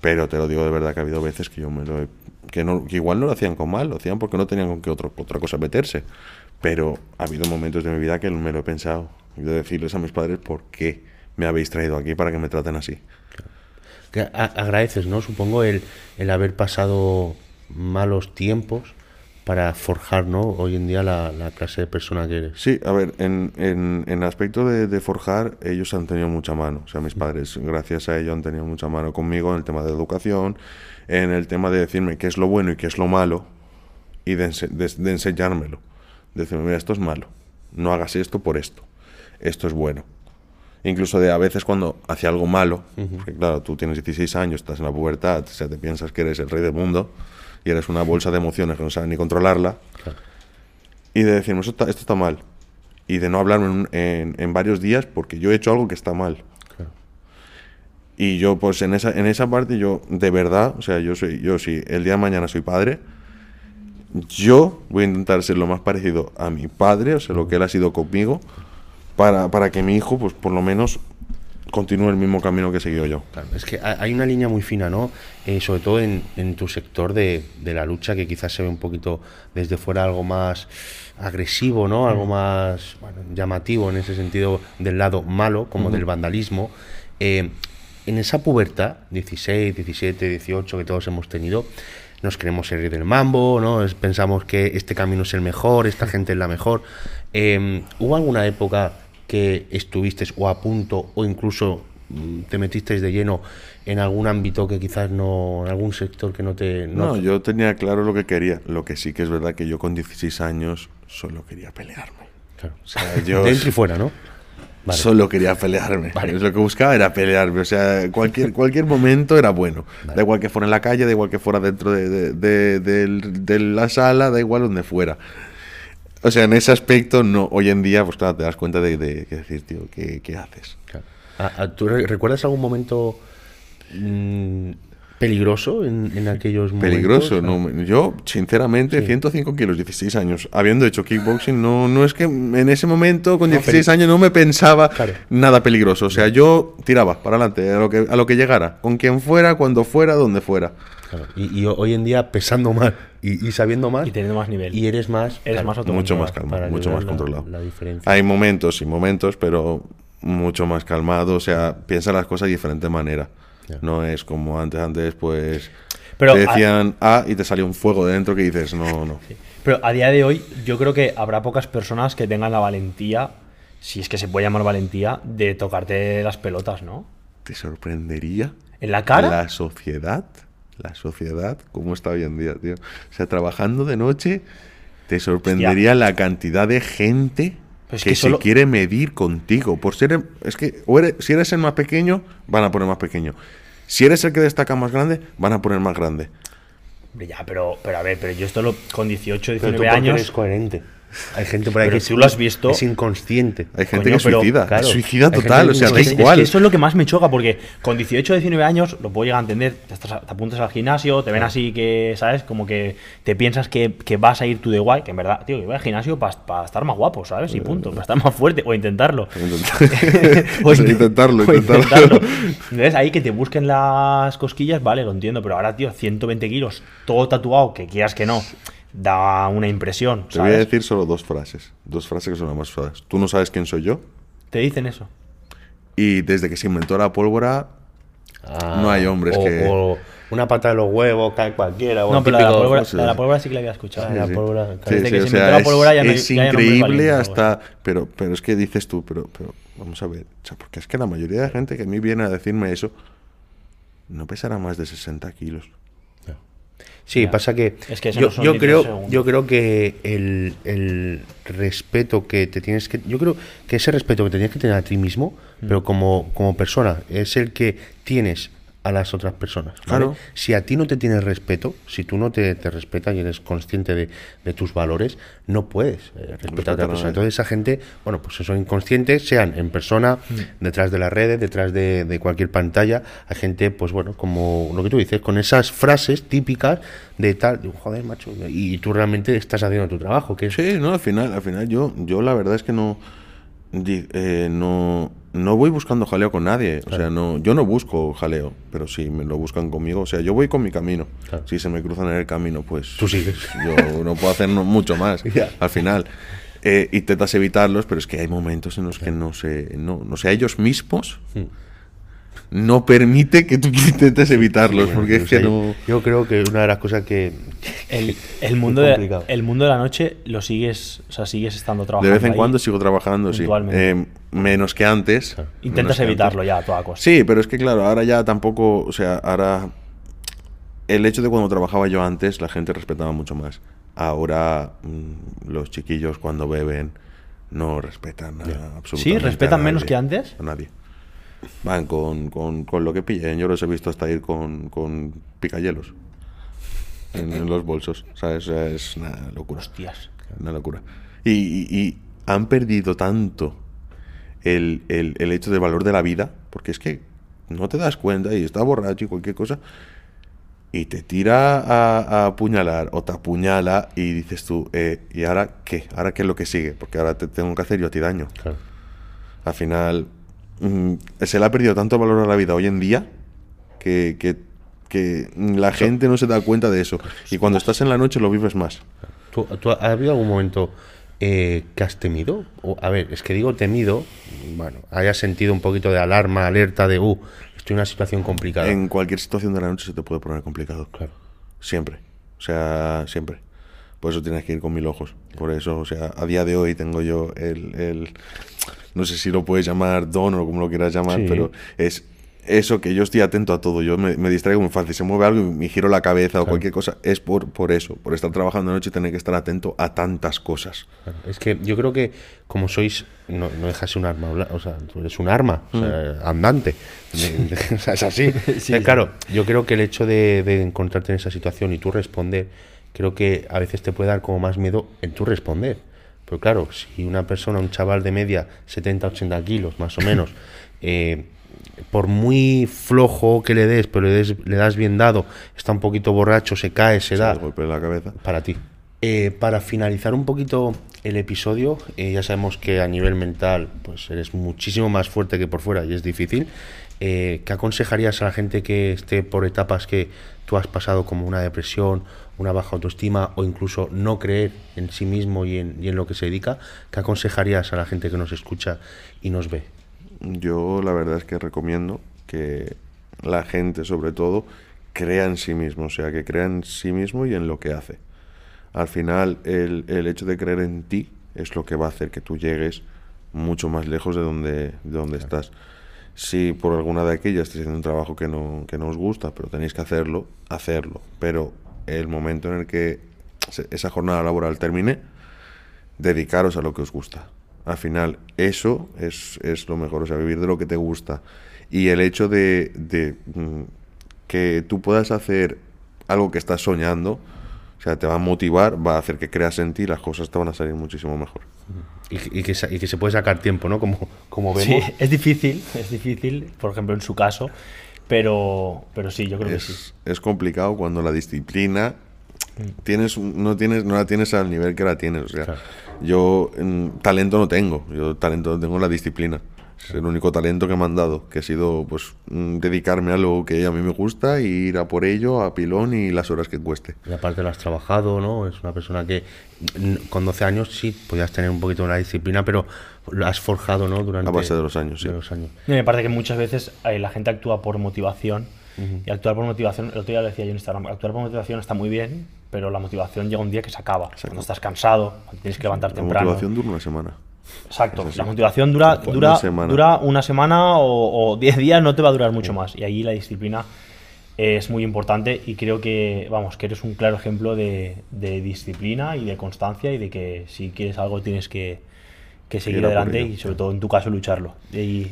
Pero te lo digo de verdad que ha habido veces que yo me lo he- que, no, que igual no lo hacían con mal, lo hacían porque no tenían con qué otro, otra cosa meterse. Pero ha habido momentos de mi vida que me lo he pensado. De decirles a mis padres por qué me habéis traído aquí para que me traten así. Que agradeces, ¿no? Supongo el, el haber pasado malos tiempos para forjar, ¿no? Hoy en día la, la clase de persona que eres. Sí, a ver, en, en, en aspecto de, de forjar, ellos han tenido mucha mano. O sea, mis padres, gracias a ello, han tenido mucha mano conmigo en el tema de educación, en el tema de decirme qué es lo bueno y qué es lo malo, y de, ense- de- de enseñármelo. Decirme, mira, esto es malo, no hagas esto por esto, esto es bueno. Incluso de a veces cuando hacía algo malo, porque claro, tú tienes 16 años, estás en la pubertad, o sea, te piensas que eres el rey del mundo y eres una bolsa de emociones que no sabes ni controlarla, y de decirme, esto está, mal. Y de no hablarme en, en- varios días porque yo he hecho algo que está mal. Y yo, pues en esa, en esa parte, yo de verdad, o sea, yo soy, yo si el día de mañana soy padre, yo voy a intentar ser lo más parecido a mi padre, o sea, lo que él ha sido conmigo, para, para que mi hijo, pues por lo menos continúe el mismo camino que he seguido yo. Claro, es que ha- hay una línea muy fina, ¿no? Eh, sobre todo en, en tu sector de, de la lucha, que quizás se ve un poquito desde fuera algo más agresivo, ¿no? Algo más bueno, llamativo en ese sentido del lado malo, como del vandalismo. Eh, en esa pubertad, 16, 17, 18 que todos hemos tenido, nos queremos ser del mambo, ¿no? Es- pensamos que este camino es el mejor, esta gente es la mejor. Eh, ¿Hubo alguna época que estuviste o a punto o incluso mm, te metisteis de lleno en algún ámbito que quizás no, en algún sector que no te... No, yo tenía claro lo que quería. Lo que sí que es verdad que yo con 16 años solo quería pelearme. Claro. O sea, yo Dentro y fuera, ¿no? Vale. solo quería pelearme. Vale. Lo que buscaba era pelearme. O sea, cualquier, cualquier momento era bueno. Vale. Da igual que fuera en la calle, da igual que fuera dentro de, de- de- de la sala, da igual donde fuera. O sea, en ese aspecto, no. Hoy en día, pues claro, te das cuenta de, de que decir, tío, ¿qué, qué haces? Claro. Ah, ah, ¿Tú re- recuerdas algún momento mm, peligroso en, en aquellos momentos? Peligroso, no. me- Yo, sinceramente, Sí. 105 kilos, 16 años, habiendo hecho kickboxing, no, no es que en ese momento, con No, 16 peli- años, no me pensaba Claro. nada peligroso. O sea, yo tiraba para adelante, a lo, que, a lo que llegara, con quien fuera, cuando fuera, donde fuera. claro. Y, y hoy en día pesando más y, y sabiendo más Y teniendo más nivel. y eres más... Eres más auto- Mucho más para mucho más la- controlado. La, diferencia. Hay momentos y momentos, pero mucho más calmado. O sea, piensa las cosas de diferente manera. No es como antes, antes, pues. Pero te decían A y te salió un fuego de dentro que dices, no, no. Pero a día de hoy yo creo que habrá pocas personas que tengan la valentía, si es que se puede llamar valentía, de tocarte las pelotas, ¿no? ¿Te sorprendería? ¿En la cara? La sociedad, la sociedad, cómo está hoy en día, tío. O sea, trabajando de noche, te sorprendería la cantidad de gente es que, que solo- se quiere medir contigo. Por ser, el- es que o eres- si eres el más pequeño, van a poner más pequeño. Si eres el que destaca más grande, van a poner más grande. Ya, pero, pero a ver, pero yo esto lo con 18, Pero tú 19 años. eres coherente. Hay gente por ahí Pero que tú lo has visto. Es inconsciente. Hay gente Coño, que pero, suicida, claro, suicida hay gente total, que o sea, da Es, es igual. que eso es lo que más me choca, porque con 18 19 años lo puedo llegar a entender. Te, estás- te apuntas al gimnasio, te ven así que, ¿sabes? Como que te piensas que, que vas a ir tú de guay, que en verdad, tío, que voy al gimnasio para estar más guapo, ¿sabes? Y punto, para estar más fuerte o intentarlo. O intentarlo, o intentarlo. Entonces, ahí que te busquen las cosquillas, vale, lo entiendo, pero ahora, tío, 120 kilos, todo tatuado, que quieras que no, da una impresión, Te voy a decir solo dos frases. Dos frases que son las más suaves. Tú no sabes quién soy yo. Te dicen eso. Y desde que se inventó la pólvora, No hay hombres o, que- o una pata de los huevos, cae cualquiera. o No, pero la, pólvora, sí. la la pólvora sí que la había escuchado. Ah, la sí. pólvora, Sí. Desde sí, que se sea, inventó la es- pólvora ya no hay- es ya hay nombres increíble valientes, hasta pero pero es que dices tú pero pero vamos a ver o sea, porque es que la mayoría de gente que a mí viene a decirme eso no pesará más de 60 kilos Sí, Ya. pasa que, Es que yo, yo creo, yo creo que el, el respeto que te tienes que, yo creo que ese respeto que te tienes que tener a ti mismo, Mm. pero como, como persona, es el que tienes a las otras personas. ¿vale? Claro. Si a ti no te tienes respeto, si tú no te, te respetas y eres consciente de, de tus valores, no puedes eh, respetar a otra persona. Entonces esa gente, bueno, pues son inconscientes, sean en persona, Mm. detrás de las redes, detrás de, de cualquier pantalla, hay gente, pues bueno, como lo que tú dices, con esas frases típicas de tal, digo, joder, macho, y tú realmente estás haciendo tu trabajo, que es... sí no al final al final yo yo la verdad es que no eh, no no voy buscando jaleo con nadie o sea no yo no busco jaleo pero si me lo buscan conmigo o sea yo voy con mi camino Claro. si se me cruzan en el camino pues Tú sigues. yo no puedo hacer mucho más al final Eh, intentas evitarlos pero es que hay momentos en los que no se no, no sé ellos mismos Hmm. No permite que tú intentes evitarlos porque es que yo- no Yo creo que una de las cosas que... El, el, mundo de, el mundo de la noche lo sigues, o sea, sigues estando de trabajando. vez en ahí. cuando sigo trabajando sí. Eh, menos que antes Claro. Intentas evitarlo antes. ya a toda costa. Sí, pero es que claro, ahora ya tampoco, o sea, ahora el hecho de cuando trabajaba yo antes, la gente respetaba mucho más. Ahora mm, los chiquillos cuando beben no respetan a absolutamente Sí, respetan a menos que antes. A nadie. Van con, con, con lo que pillen. Yo los he visto hasta ir con, con picayelos en, en los bolsos. ¿Sabes? O sea, es una locura. Hostias. Una locura. Y, y- y han perdido tanto el, el- el hecho del valor de la vida, porque es que no te das cuenta y está borracho y cualquier cosa, y te tira a, a apuñalar o te apuñala y dices tú, eh, ¿y ahora qué? ¿Ahora qué es lo que sigue? Porque ahora te tengo que hacer yo a ti daño. Claro. Al final, mm, se le ha perdido tanto valor a la vida hoy en día que, que, que la gente no se da cuenta de eso. Y cuando estás en la noche lo vives más. ¿Tú, tú- ¿Ha habido algún momento eh, que has temido? O, a ver, es que digo temido, bueno, hayas sentido un poquito de alarma, alerta de, uh, estoy en una situación complicada. En cualquier situación de la noche se te puede poner complicado. Claro. Siempre. O sea, siempre. Por eso tienes que ir con mil ojos. Por eso, o sea, a día de hoy tengo yo el, el- no sé si lo puedes llamar don o como lo quieras llamar, Sí. pero es eso que yo estoy atento a todo. Yo me, me distraigo muy fácil. Se mueve algo y me giro la cabeza o cualquier cosa. Es por, por eso, por estar trabajando de noche y tener que estar atento a tantas cosas. Claro, Es que yo creo que como sois, no, no dejas un arma, o sea, tú eres un arma, o sea, andante. o sea, es así. Sí, claro, yo creo que el hecho de, de encontrarte en esa situación y tú responder, creo que a veces te puede dar como más miedo en tú responder. Pero claro, si una persona, un chaval de media, 70, 80 kilos más o menos, eh, por muy flojo que le des, pero le, des- le das bien dado, está un poquito borracho, se cae, se da, El golpe de la cabeza. para ti. Eh, para finalizar un poquito el episodio, eh, ya sabemos que a nivel mental pues eres muchísimo más fuerte que por fuera y es difícil. Eh, ¿Qué aconsejarías a la gente que esté por etapas que tú has pasado como una depresión, una baja autoestima o incluso no creer en sí mismo y en, y en lo que se dedica? ¿Qué aconsejarías a la gente que nos escucha y nos ve? Yo la verdad es que recomiendo que la gente, sobre todo, crea en sí mismo, o sea, que crea en sí mismo y en lo que hace. Al final, el, el hecho de creer en ti es lo que va a hacer que tú llegues mucho más lejos de donde, de donde estás. Si por alguna de aquellas estáis haciendo un trabajo que no, que no os gusta, pero tenéis que hacerlo, hacerlo. Pero el momento en el que esa jornada laboral termine, dedicaros a lo que os gusta. Al final, eso es, es lo mejor, o sea, vivir de lo que te gusta. Y el hecho de, de, mm, que tú puedas hacer algo que estás soñando, o sea, te va a motivar, va a hacer que creas en ti y las cosas te van a salir muchísimo mejor. Y, y que, y que se puede sacar tiempo, ¿no? Como, como Sí, vemos. es difícil, es difícil, por ejemplo, en su caso, pero, pero sí, yo creo que sí. Es, es complicado cuando la disciplina tienes un- no tienes no la tienes al nivel que la tienes o sea Claro. yo mm, talento no tengo yo talento tengo la disciplina es el único talento que me han dado que ha sido pues mm, dedicarme a lo que a mí me gusta y ir a por ello a pilón y las horas que cueste Y aparte lo has trabajado, ¿no? Es una persona que con 12 años sí podías tener un poquito de la disciplina, pero lo has forjado, ¿no? Durante A base de los años, sí. de los años. Y me parece que muchas veces eh, la gente actúa por motivación y actuar por motivación, el otro día lo decía yo en Instagram, actuar por motivación está muy bien, pero la motivación llega un día que se acaba, cuando estás cansado, cuando tienes que levantar la temprano. motivación dura una semana Exacto, la motivación dura, Una dura, semana. dura una semana o o 10 días, no te va a durar mucho más. Y ahí la disciplina es muy importante y creo que, vamos, que eres un claro ejemplo de, de disciplina y de constancia y de que si quieres algo tienes que, que seguir adelante y sobre todo en tu caso lucharlo. Y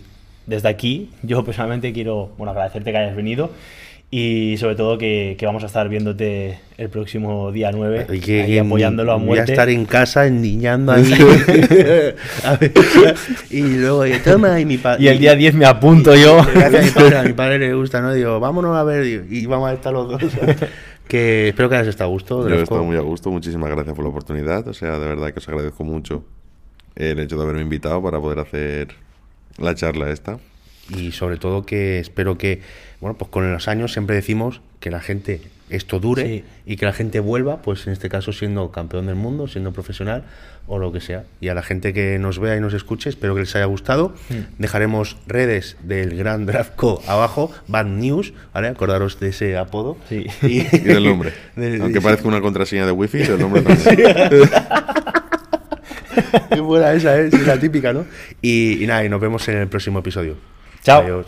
desde aquí yo personalmente quiero bueno, agradecerte que hayas venido y sobre todo que, que vamos a estar viéndote el próximo día 9 Y que, ahí apoyándolo a voy muerte. estar en casa endiñando. A ver, y luego, yo, toma, y mi padre. Y el día 10 me apunto yo. Gracias a mi padre, a mi padre le gusta, ¿no? Digo, vámonos a ver, digo, y vamos a estar los dos. que espero que hayas estado a gusto. yo he estado muy a gusto muchísimas gracias por la oportunidad o sea de verdad que os agradezco mucho el hecho de haberme invitado para poder hacer la charla esta y sobre todo que espero que, bueno, pues con los años siempre decimos que la gente esto dure Sí. y que la gente vuelva, pues en este caso siendo campeón del mundo, siendo profesional o lo que sea. Y a la gente que nos vea y nos escuche, espero que les haya gustado. Dejaremos redes del Gran Draft Co abajo, Bad News, ¿vale? Acordaros de ese apodo. Sí. Y, y del nombre De- aunque parezca una contraseña de wifi el nombre también Qué buena esa, ¿eh? Sí, la típica, ¿no? Y, y nada, y nos vemos en el próximo episodio. Chao.